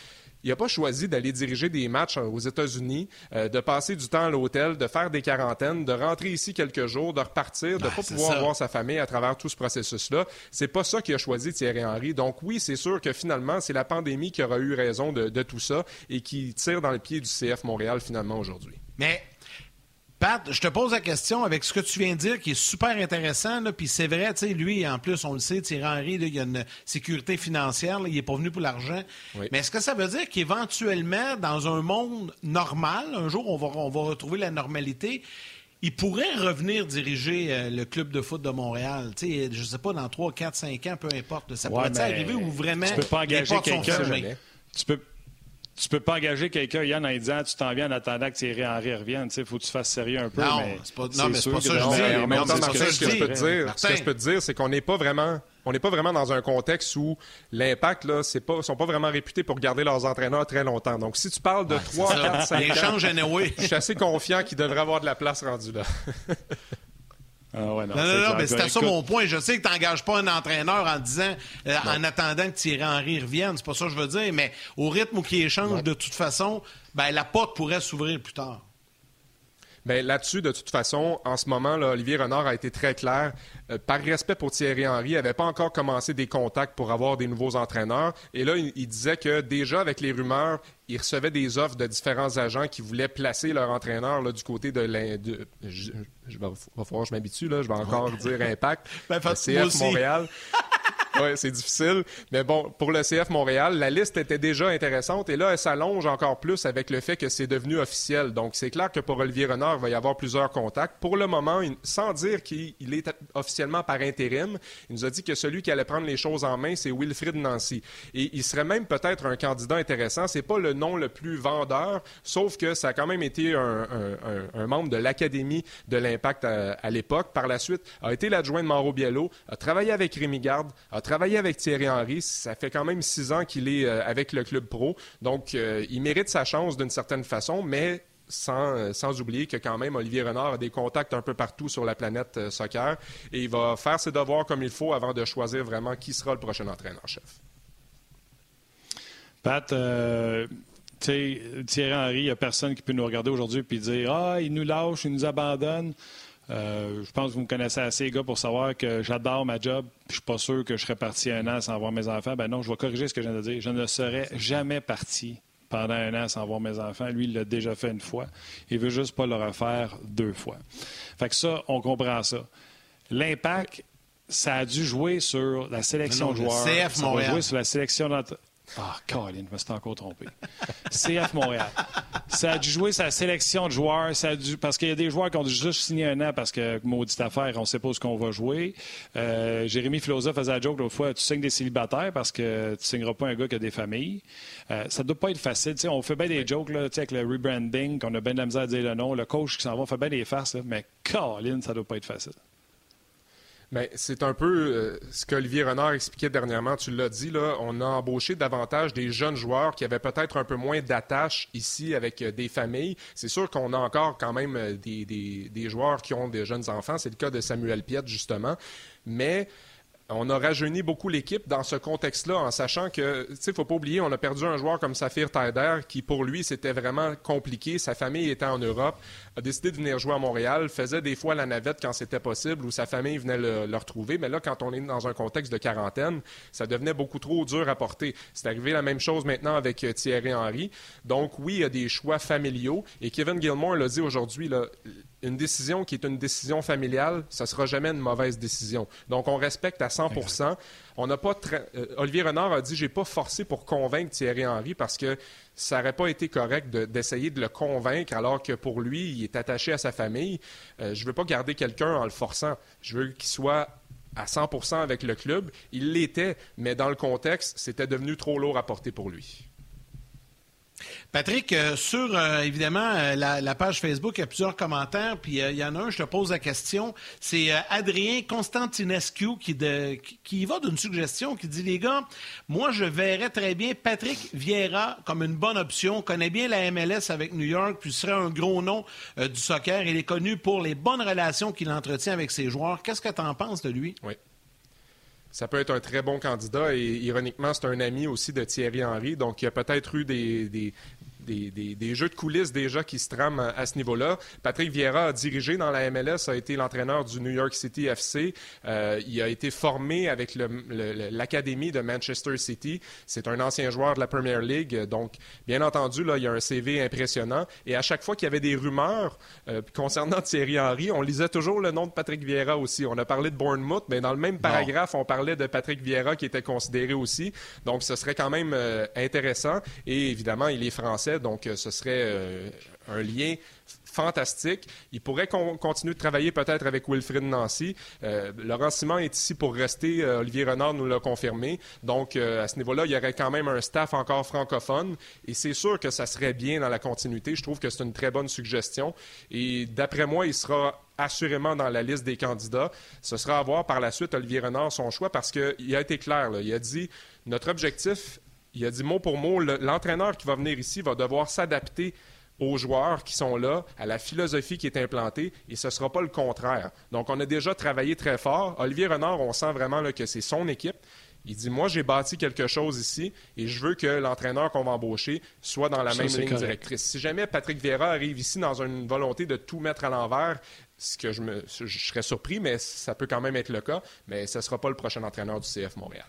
Il n'a pas choisi d'aller diriger des matchs aux États-Unis, euh, de passer du temps à l'hôtel, de faire des quarantaines, de rentrer ici quelques jours, de repartir, de ne pas pouvoir voir sa famille à travers tout ce processus-là. C'est pas ça qu'il a choisi Thierry Henry. Donc oui, c'est sûr que finalement, c'est la pandémie qui aura eu raison de, de tout ça et qui tire dans le pied du CF Montréal finalement aujourd'hui. Mais Pat, je te pose la question avec ce que tu viens de dire qui est super intéressant. Puis c'est vrai, tu sais, lui, en plus, on le sait, Thierry Henry, il y a une sécurité financière, il n'est pas venu pour l'argent. Mais est-ce que ça veut dire qu'éventuellement, dans un monde normal, un jour, on va, on va retrouver la normalité? il pourrait revenir diriger euh, le club de foot de Montréal? Tu sais, je ne sais pas, dans 3, 4, 5 ans, peu importe. Ça pourrait arriver ou vraiment. Tu peux pas engager quelqu'un. Tu peux, tu peux pas engager quelqu'un, Yann, en disant tu t'en viens en attendant que Thierry Henry revienne. Il faut que tu fasses sérieux un peu. Non, mais c'est pas, non, mais c'est pas ça que je dis. Mais, ce que je peux te dire, ce que je peux te dire, c'est qu'on n'est pas vraiment on n'est pas vraiment dans un contexte où l'impact, là, c'est pas, sont pas vraiment réputés pour garder leurs entraîneurs très longtemps. Donc, si tu parles de 3, 4, 5 ans, je suis assez confiant qu'ils devraient avoir de la place rendue là. Ah non, non, non, mais c'était ça mon point. Je sais que tu n'engages pas un entraîneur en disant, euh, en attendant que Thierry Henry revienne. C'est pas ça que je veux dire, mais au rythme où il échange, de toute façon, ben, la porte pourrait s'ouvrir plus tard. Bien, là-dessus, de toute façon, en ce moment, là, Olivier Renard a été très clair. Euh, par respect pour Thierry Henry, il n'avait pas encore commencé des contacts pour avoir des nouveaux entraîneurs. Et là, il, disait que déjà, avec les rumeurs, il recevait des offres de différents agents qui voulaient placer leur entraîneur là, du côté de l'Inde. Je, va falloir que je m'habitue, là. Je vais encore dire Impact. Ben, CF Montréal. oui, c'est difficile. Mais bon, pour le CF Montréal, la liste était déjà intéressante et là, elle s'allonge encore plus avec le fait que c'est devenu officiel. Donc, c'est clair que pour Olivier Renard, il va y avoir plusieurs contacts. Pour le moment, sans dire qu'il est officiellement par intérim, il nous a dit que celui qui allait prendre les choses en main, c'est Wilfrid Nancy. Et il serait même peut-être un candidat intéressant. C'est pas le nom le plus vendeur, sauf que ça a quand même été un, membre de l'Académie de l'Impact à, l'époque. Par la suite, a été l'adjoint de Mauro Biello, a travaillé avec Rémi Garde, travaillé avec Thierry Henry. Ça fait quand même six ans qu'il est euh, avec le club pro. Donc, euh, il mérite sa chance d'une certaine façon, mais sans, euh, sans, oublier que quand même Olivier Renard a des contacts un peu partout sur la planète soccer et il va faire ses devoirs comme il faut avant de choisir vraiment qui sera le prochain entraîneur-chef. Pat, Thierry Henry, il n'y a personne qui peut nous regarder aujourd'hui et dire Ah, il nous lâche, il nous abandonne. Euh, je pense que vous me connaissez assez, gars, pour savoir que j'adore ma job. Je suis pas sûr que je serais parti un an sans voir mes enfants. Ben non, je vais corriger ce que je viens de dire. Je ne serais jamais parti pendant un an sans voir mes enfants. Lui, il l'a déjà fait une fois. Il veut juste pas le refaire deux fois. Fait que ça, on comprend ça. L'impact, ça a dû jouer sur la sélection de joueurs. CF ça a joué sur la sélection ah, Colin, je me suis encore trompé. CF Montréal. Ça a dû jouer sa sélection de joueurs. Ça a dû... Parce qu'il y a des joueurs qui ont juste signé un an parce que, maudite affaire, on ne sait pas ce qu'on va jouer. Euh, Jérémy Filosa faisait la joke l'autre fois tu signes des célibataires parce que tu ne signeras pas un gars qui a des familles. Euh, ça ne doit pas être facile. on fait bien des jokes là, avec le rebranding, qu'on a bien de la misère à dire le nom. Le coach qui s'en va, on fait bien des farces. mais Colin, ça ne doit pas être facile. Mais c'est un peu euh, ce qu'Olivier Renard expliquait dernièrement. Tu l'as dit, là, on a embauché davantage des jeunes joueurs qui avaient peut-être un peu moins d'attache ici avec euh, des familles. C'est sûr qu'on a encore quand même euh, des, des, des, joueurs qui ont des jeunes enfants. C'est le cas de Samuel Piette, justement. Mais on a rajeuni beaucoup l'équipe dans ce contexte-là, en sachant que, tu sais, faut pas oublier, on a perdu un joueur comme Saphir Taider, qui pour lui, c'était vraiment compliqué. Sa famille était en Europe, a décidé de venir jouer à Montréal, faisait des fois la navette quand c'était possible, ou sa famille venait le, retrouver. Mais là, quand on est dans un contexte de quarantaine, ça devenait beaucoup trop dur à porter. C'est arrivé la même chose maintenant avec euh, Thierry Henry. Donc oui, il y a des choix familiaux. Et Kevin Gilmore l'a dit aujourd'hui, une décision qui est une décision familiale, ça sera jamais une mauvaise décision. Donc, on respecte à 100 On n'a pas euh, Olivier Renard a dit j'ai pas forcé pour convaincre Thierry Henry parce que ça n'aurait pas été correct d'essayer de, le convaincre alors que pour lui, il est attaché à sa famille. Euh, je veux pas garder quelqu'un en le forçant. Je veux qu'il soit à 100 avec le club. Il l'était, mais dans le contexte, c'était devenu trop lourd à porter pour lui. Patrick, euh, sur euh, évidemment euh, la, page Facebook, il y a plusieurs commentaires, puis il y en a un, je te pose la question. C'est Adrien Constantinescu qui, va d'une suggestion qui dit Les gars, moi je verrais très bien Patrick Vieira comme une bonne option, connaît bien la MLS avec New York, puis serait un gros nom du soccer. Il est connu pour les bonnes relations qu'il entretient avec ses joueurs. Qu'est-ce que tu en penses de lui? Oui. Ça peut être un très bon candidat. Et ironiquement, c'est un ami aussi de Thierry Henry. Donc, il y a peut-être eu des, des, jeux de coulisses déjà qui se trament à, ce niveau-là. Patrick Vieira a dirigé dans la MLS, a été l'entraîneur du New York City FC. Euh, il a été formé avec l'académie de Manchester City. C'est un ancien joueur de la Premier League. Donc, bien entendu, là, il y a un CV impressionnant. Et à chaque fois qu'il y avait des rumeurs euh, concernant Thierry Henry, on lisait toujours le nom de Patrick Vieira aussi. On a parlé de Bournemouth, mais dans le même paragraphe, on parlait de Patrick Vieira qui était considéré aussi. Donc, ce serait quand même euh, intéressant. Et évidemment, il est français donc euh, ce serait euh, un lien fantastique. Il pourrait continuer de travailler peut-être avec Wilfrid Nancy. Euh, Laurent Simon est ici pour rester. Olivier Renard nous l'a confirmé. Donc, à ce niveau-là, il y aurait quand même un staff encore francophone. Et c'est sûr que ça serait bien dans la continuité. Je trouve que c'est une très bonne suggestion. Et d'après moi, il sera assurément dans la liste des candidats. Ce sera à voir par la suite, Olivier Renard, son choix, parce qu'il a été clair. Il a dit notre objectif il a dit mot pour mot, l'entraîneur qui va venir ici va devoir s'adapter aux joueurs qui sont là, à la philosophie qui est implantée, et ce ne sera pas le contraire. Donc, on a déjà travaillé très fort. Olivier Renard, on sent vraiment que c'est son équipe. Il dit Moi, j'ai bâti quelque chose ici et je veux que l'entraîneur qu'on va embaucher soit dans la même ligne directrice. Si jamais Patrick Vieira arrive ici dans une volonté de tout mettre à l'envers, ce que je, me, je serais surpris, mais ça peut quand même être le cas, mais ce ne sera pas le prochain entraîneur du CF Montréal.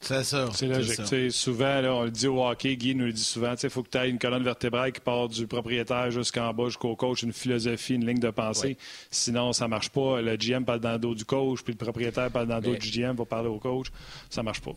C'est ça. C'est logique. Souvent, on le dit au hockey, Guy nous le dit souvent, il faut que tu aies une colonne vertébrale qui part du propriétaire jusqu'en bas, jusqu'au coach, une philosophie, une ligne de pensée. Sinon, ça ne marche pas. Le GM parle dans le dos du coach, puis le propriétaire parle dans le dos du GM pour parler au coach. Ça ne marche pas.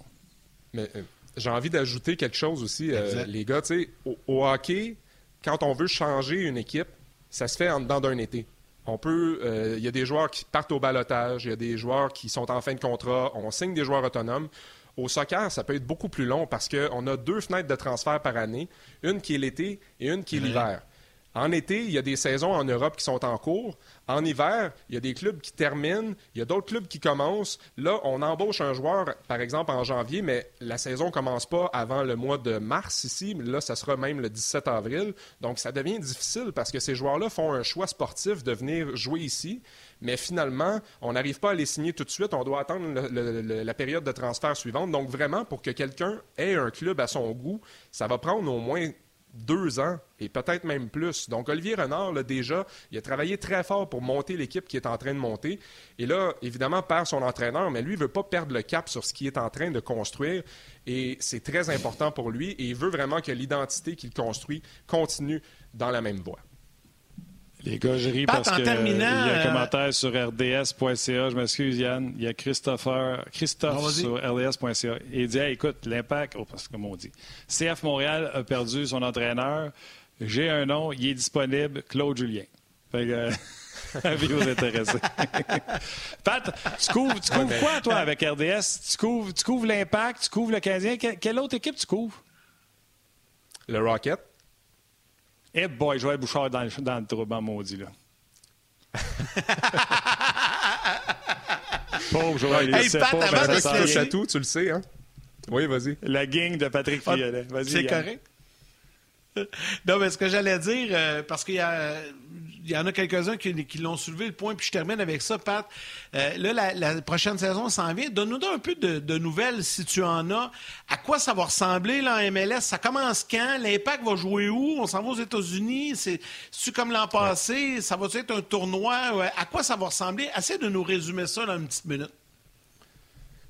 Mais euh, j'ai envie d'ajouter quelque chose aussi, euh, les gars. Au, au hockey, quand on veut changer une équipe, ça se fait en dedans d'un été. On peut, euh, il y a des joueurs qui partent au balotage, il y a des joueurs qui sont en fin de contrat, on signe des joueurs autonomes. Au soccer, ça peut être beaucoup plus long parce qu'on a deux fenêtres de transfert par année, une qui est l'été et une qui est l'hiver. En été, il y a des saisons en Europe qui sont en cours. En hiver, il y a des clubs qui terminent, il y a d'autres clubs qui commencent. Là, on embauche un joueur, par exemple, en janvier, mais la saison ne commence pas avant le mois de mars ici. Là, ça sera même le 17 avril. Donc, ça devient difficile parce que ces joueurs-là font un choix sportif de venir jouer ici. Mais finalement, on n'arrive pas à les signer tout de suite. On doit attendre la période de transfert suivante. Donc, vraiment, pour que quelqu'un ait un club à son goût, ça va prendre au moins deux ans et peut-être même plus. Donc, Olivier Renard, là, déjà, il a travaillé très fort pour monter l'équipe qui est en train de monter. Et là, évidemment, perd son entraîneur, mais lui, il ne veut pas perdre le cap sur ce qu'il est en train de construire. Et c'est très important pour lui. Et il veut vraiment que l'identité qu'il construit continue dans la même voie. Les gars, je ris parce qu'il y a un euh, commentaire sur rds.ca. Je m'excuse, Yann. Il y a Christopher, Christophe sur rds.ca. il dit écoute, l'impact, oh, parce que comme on dit, CF Montréal a perdu son entraîneur. J'ai un nom, il est disponible, Claude Julien. Fait que, avis vous intéresser. Pat, tu couvres, tu couvres quoi, toi, avec RDS? Tu couvres, tu couvres l'impact, tu couvres le Canadien. quelle autre équipe tu couvres? Le Rocket. Eh boy, Joël Bouchard dans, le, dans le trouble, maudit, là. Pauvre Joël, hey, Pat, pas, avant de se touche à tout, tu le sais, hein? Oui, vas-y. La gang de Patrick Fiolet. Vas-y. C'est correct. non, mais ce que j'allais dire, euh, parce qu'il y, y, en a quelques-uns qui, l'ont soulevé le point, puis je termine avec ça, Pat. Euh, là, la, prochaine saison s'en vient. Donne-nous un peu de, nouvelles, si tu en as. À quoi ça va ressembler, là, en MLS? Ça commence quand? L'impact va jouer où? On s'en va aux États-Unis? C'est-tu comme l'an passé? Ça va être un tournoi? À quoi ça va ressembler? Essaye de nous résumer ça dans une petite minute.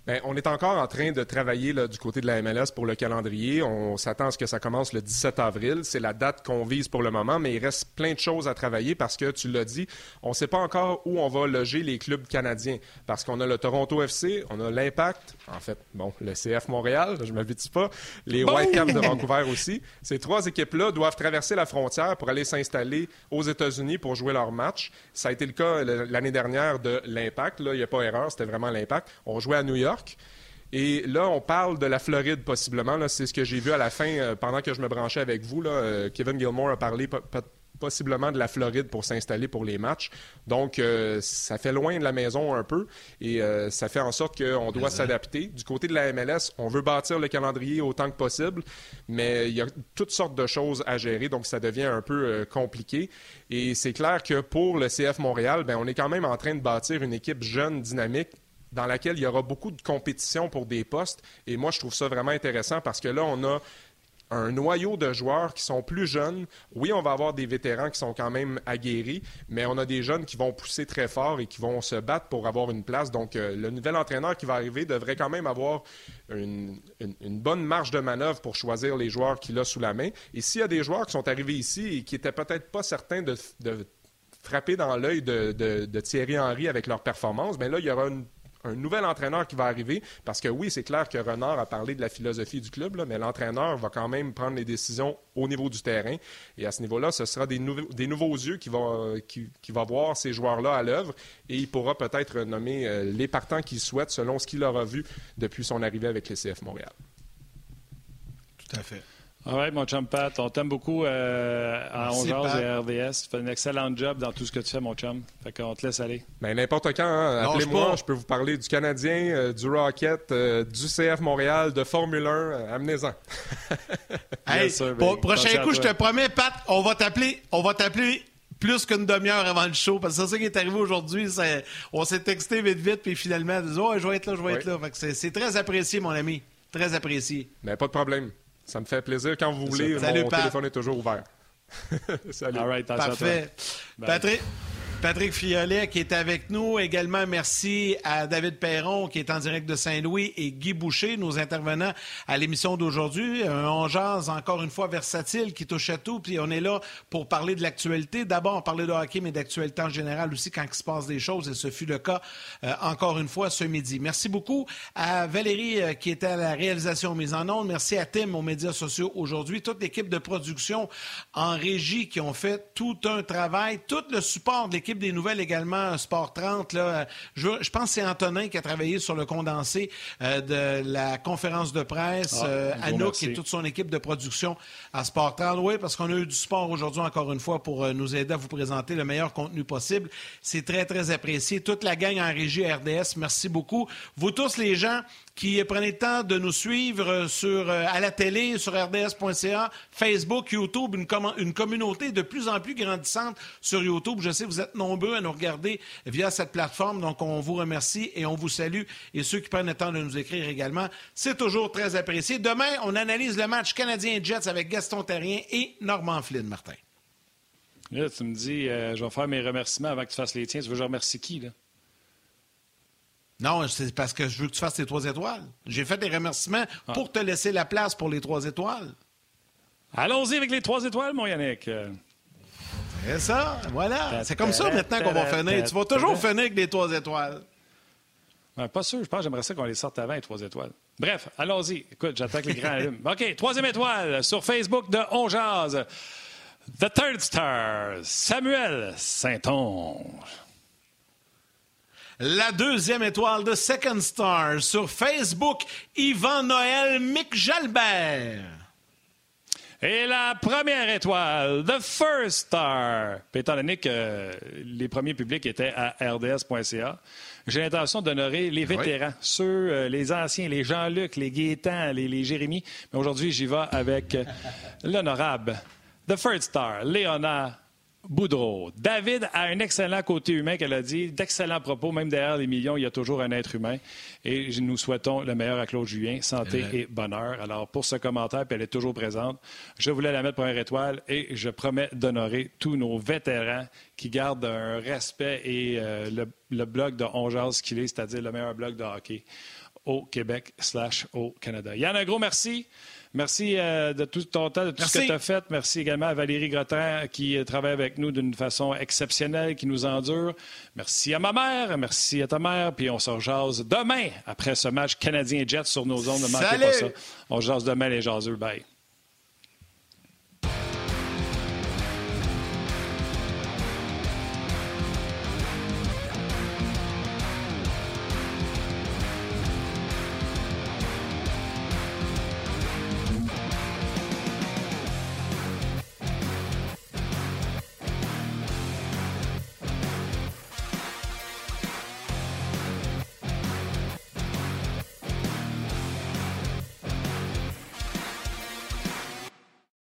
Bien, on est encore en train de travailler là, du côté de la MLS pour le calendrier. On s'attend à ce que ça commence le 17 avril. C'est la date qu'on vise pour le moment, mais il reste plein de choses à travailler parce que, tu l'as dit, on ne sait pas encore où on va loger les clubs canadiens. Parce qu'on a le Toronto FC, on a l'Impact, en fait, bon, le CF Montréal, je ne m'habitue pas, les Whitecaps de Vancouver aussi. Ces trois équipes-là doivent traverser la frontière pour aller s'installer aux États-Unis pour jouer leur match. Ça a été le cas l'année dernière de l'Impact. Là, il n'y a pas erreur, c'était vraiment l'Impact. On jouait à New York. Et là, on parle de la Floride possiblement. C'est ce que j'ai vu à la fin euh, pendant que je me branchais avec vous. Là, euh, Kevin Gilmore a parlé possiblement de la Floride pour s'installer pour les matchs. Donc, euh, ça fait loin de la maison un peu et ça fait en sorte qu'on doit s'adapter. Du côté de la MLS, on veut bâtir le calendrier autant que possible, mais il y a toutes sortes de choses à gérer, donc ça devient un peu compliqué. Et c'est clair que pour le CF Montréal, ben, on est quand même en train de bâtir une équipe jeune, dynamique, dans laquelle il y aura beaucoup de compétition pour des postes. Et moi, je trouve ça vraiment intéressant parce que là, on a un noyau de joueurs qui sont plus jeunes. Oui, on va avoir des vétérans qui sont quand même aguerris, mais on a des jeunes qui vont pousser très fort et qui vont se battre pour avoir une place. Donc, euh, le nouvel entraîneur qui va arriver devrait quand même avoir une, bonne marge de manœuvre pour choisir les joueurs qu'il a sous la main. Et s'il y a des joueurs qui sont arrivés ici et qui n'étaient peut-être pas certains de, frapper dans l'œil de, de, Thierry Henry avec leur performance, bien là, il y aura une un nouvel entraîneur qui va arriver, parce que oui, c'est clair que Renard a parlé de la philosophie du club, mais l'entraîneur va quand même prendre les décisions au niveau du terrain. Et à ce niveau-là, ce sera des, nouveaux yeux qui vont, qui, va voir ces joueurs-là à l'œuvre et il pourra peut-être nommer euh, les partants qu'il souhaite selon ce qu'il aura vu depuis son arrivée avec les CF Montréal. Tout à fait. All right, mon chum Pat, on t'aime beaucoup euh, à Ongeance et RDS. Tu fais un excellent job dans tout ce que tu fais, mon chum. Fait qu'on te laisse aller. Ben, n'importe quand, hein. appelez-moi, je peux vous parler du Canadien, euh, du Rocket, euh, du CF Montréal, de Formule 1. Euh, amenez-en. hey, pour, prochain coup, je te promets, Pat, on va t'appeler, on va t'appeler plus qu'une demi-heure avant le show, parce que c'est ça qui est arrivé aujourd'hui. On s'est texté vite, vite, puis finalement, oh, je vais être là, je vais être là. c'est très apprécié, mon ami. Très apprécié. Ben, pas de problème. Ça me fait plaisir. Quand vous voulez, mon téléphone est toujours ouvert. Salut. All right, Parfait. Patrick, Patrick Fiolet qui est avec nous. Également, merci à David Perron qui est en direct de Saint-Louis et Guy Boucher, nos intervenants à l'émission d'aujourd'hui. Un jase encore une fois versatile qui touche à tout. Puis on est là pour parler de l'actualité. D'abord, parler de hockey, mais d'actualité en général aussi quand il se passe des choses. Et ce fut le cas euh, encore une fois ce midi. Merci beaucoup à Valérie euh, qui était à la réalisation mise en onde. Merci à Tim aux médias sociaux aujourd'hui. Toute l'équipe de production en régie qui ont fait tout un travail. Tout le support de l'équipe des nouvelles également, Sport 30. Là, je, pense que c'est Antonin qui a travaillé sur le condensé euh, de la conférence de presse. Ah, euh, Anouk et toute son équipe de production à Sport 30. Oui, parce qu'on a eu du sport aujourd'hui, encore une fois, pour euh, nous aider à vous présenter le meilleur contenu possible. C'est très, très apprécié. Toute la gang en régie RDS, merci beaucoup. Vous tous, les gens qui prenez le temps de nous suivre sur, euh, à la télé, sur rds.ca, Facebook, YouTube, une, communauté de plus en plus grandissante sur YouTube. Je sais vous êtes nombreux à nous regarder via cette plateforme, donc on vous remercie et on vous salue. Et ceux qui prennent le temps de nous écrire également, c'est toujours très apprécié. Demain, on analyse le match Canadien-Jets avec Gaston Terrien et Normand Flynn, Martin. Là, tu me dis, euh, je vais faire mes remerciements avant que tu fasses les tiens. Tu veux que je remercie qui, là? Non, c'est parce que je veux que tu fasses tes trois étoiles. J'ai fait des remerciements ah. pour te laisser la place pour les trois étoiles. Allons-y avec les trois étoiles, mon Yannick. C'est ça, voilà. C'est comme ça maintenant qu'on va finir. Tu vas toujours finir avec les trois étoiles. pas sûr, je pense que j'aimerais ça qu'on les sorte avant, les trois étoiles. Bref, allons-y. Écoute, j'attaque les grands allumes. OK, troisième étoile sur Facebook de On The Third Star, Samuel Saint-Onge. La deuxième étoile de Second Star sur Facebook, Yvan Noël Mick Jalbert. Et la première étoile, The First Star. étant donné que les premiers publics étaient à rds.ca, j'ai l'intention d'honorer les vétérans, ceux, euh, les anciens, les Jean-Luc, les Gaétan, les, les Jérémy. Mais aujourd'hui, j'y vais avec l'honorable The First Star, Léonard Boudreau. David a un excellent côté humain qu'elle a dit, d'excellents propos, même derrière les millions, il y a toujours un être humain. Et nous souhaitons le meilleur à Claude Julien, santé et bonheur. Alors, pour ce commentaire, puis elle est toujours présente, je voulais la mettre première étoile et je promets d'honorer tous nos vétérans qui gardent un respect et euh, le, blog de ce qu'il est, c'est-à-dire le meilleur blog de hockey au Québec slash au Canada. Yann, un gros merci. Merci euh, de tout ton temps, de tout ce que tu as fait. Merci également à Valérie Grottin qui euh, travaille avec nous d'une façon exceptionnelle, qui nous endure. Merci à ma mère, merci à ta mère. Puis on se rejase demain après ce match Canadien-Jets sur nos ondes. Ne manquez pas ça. On jase demain les jaseux. Bye.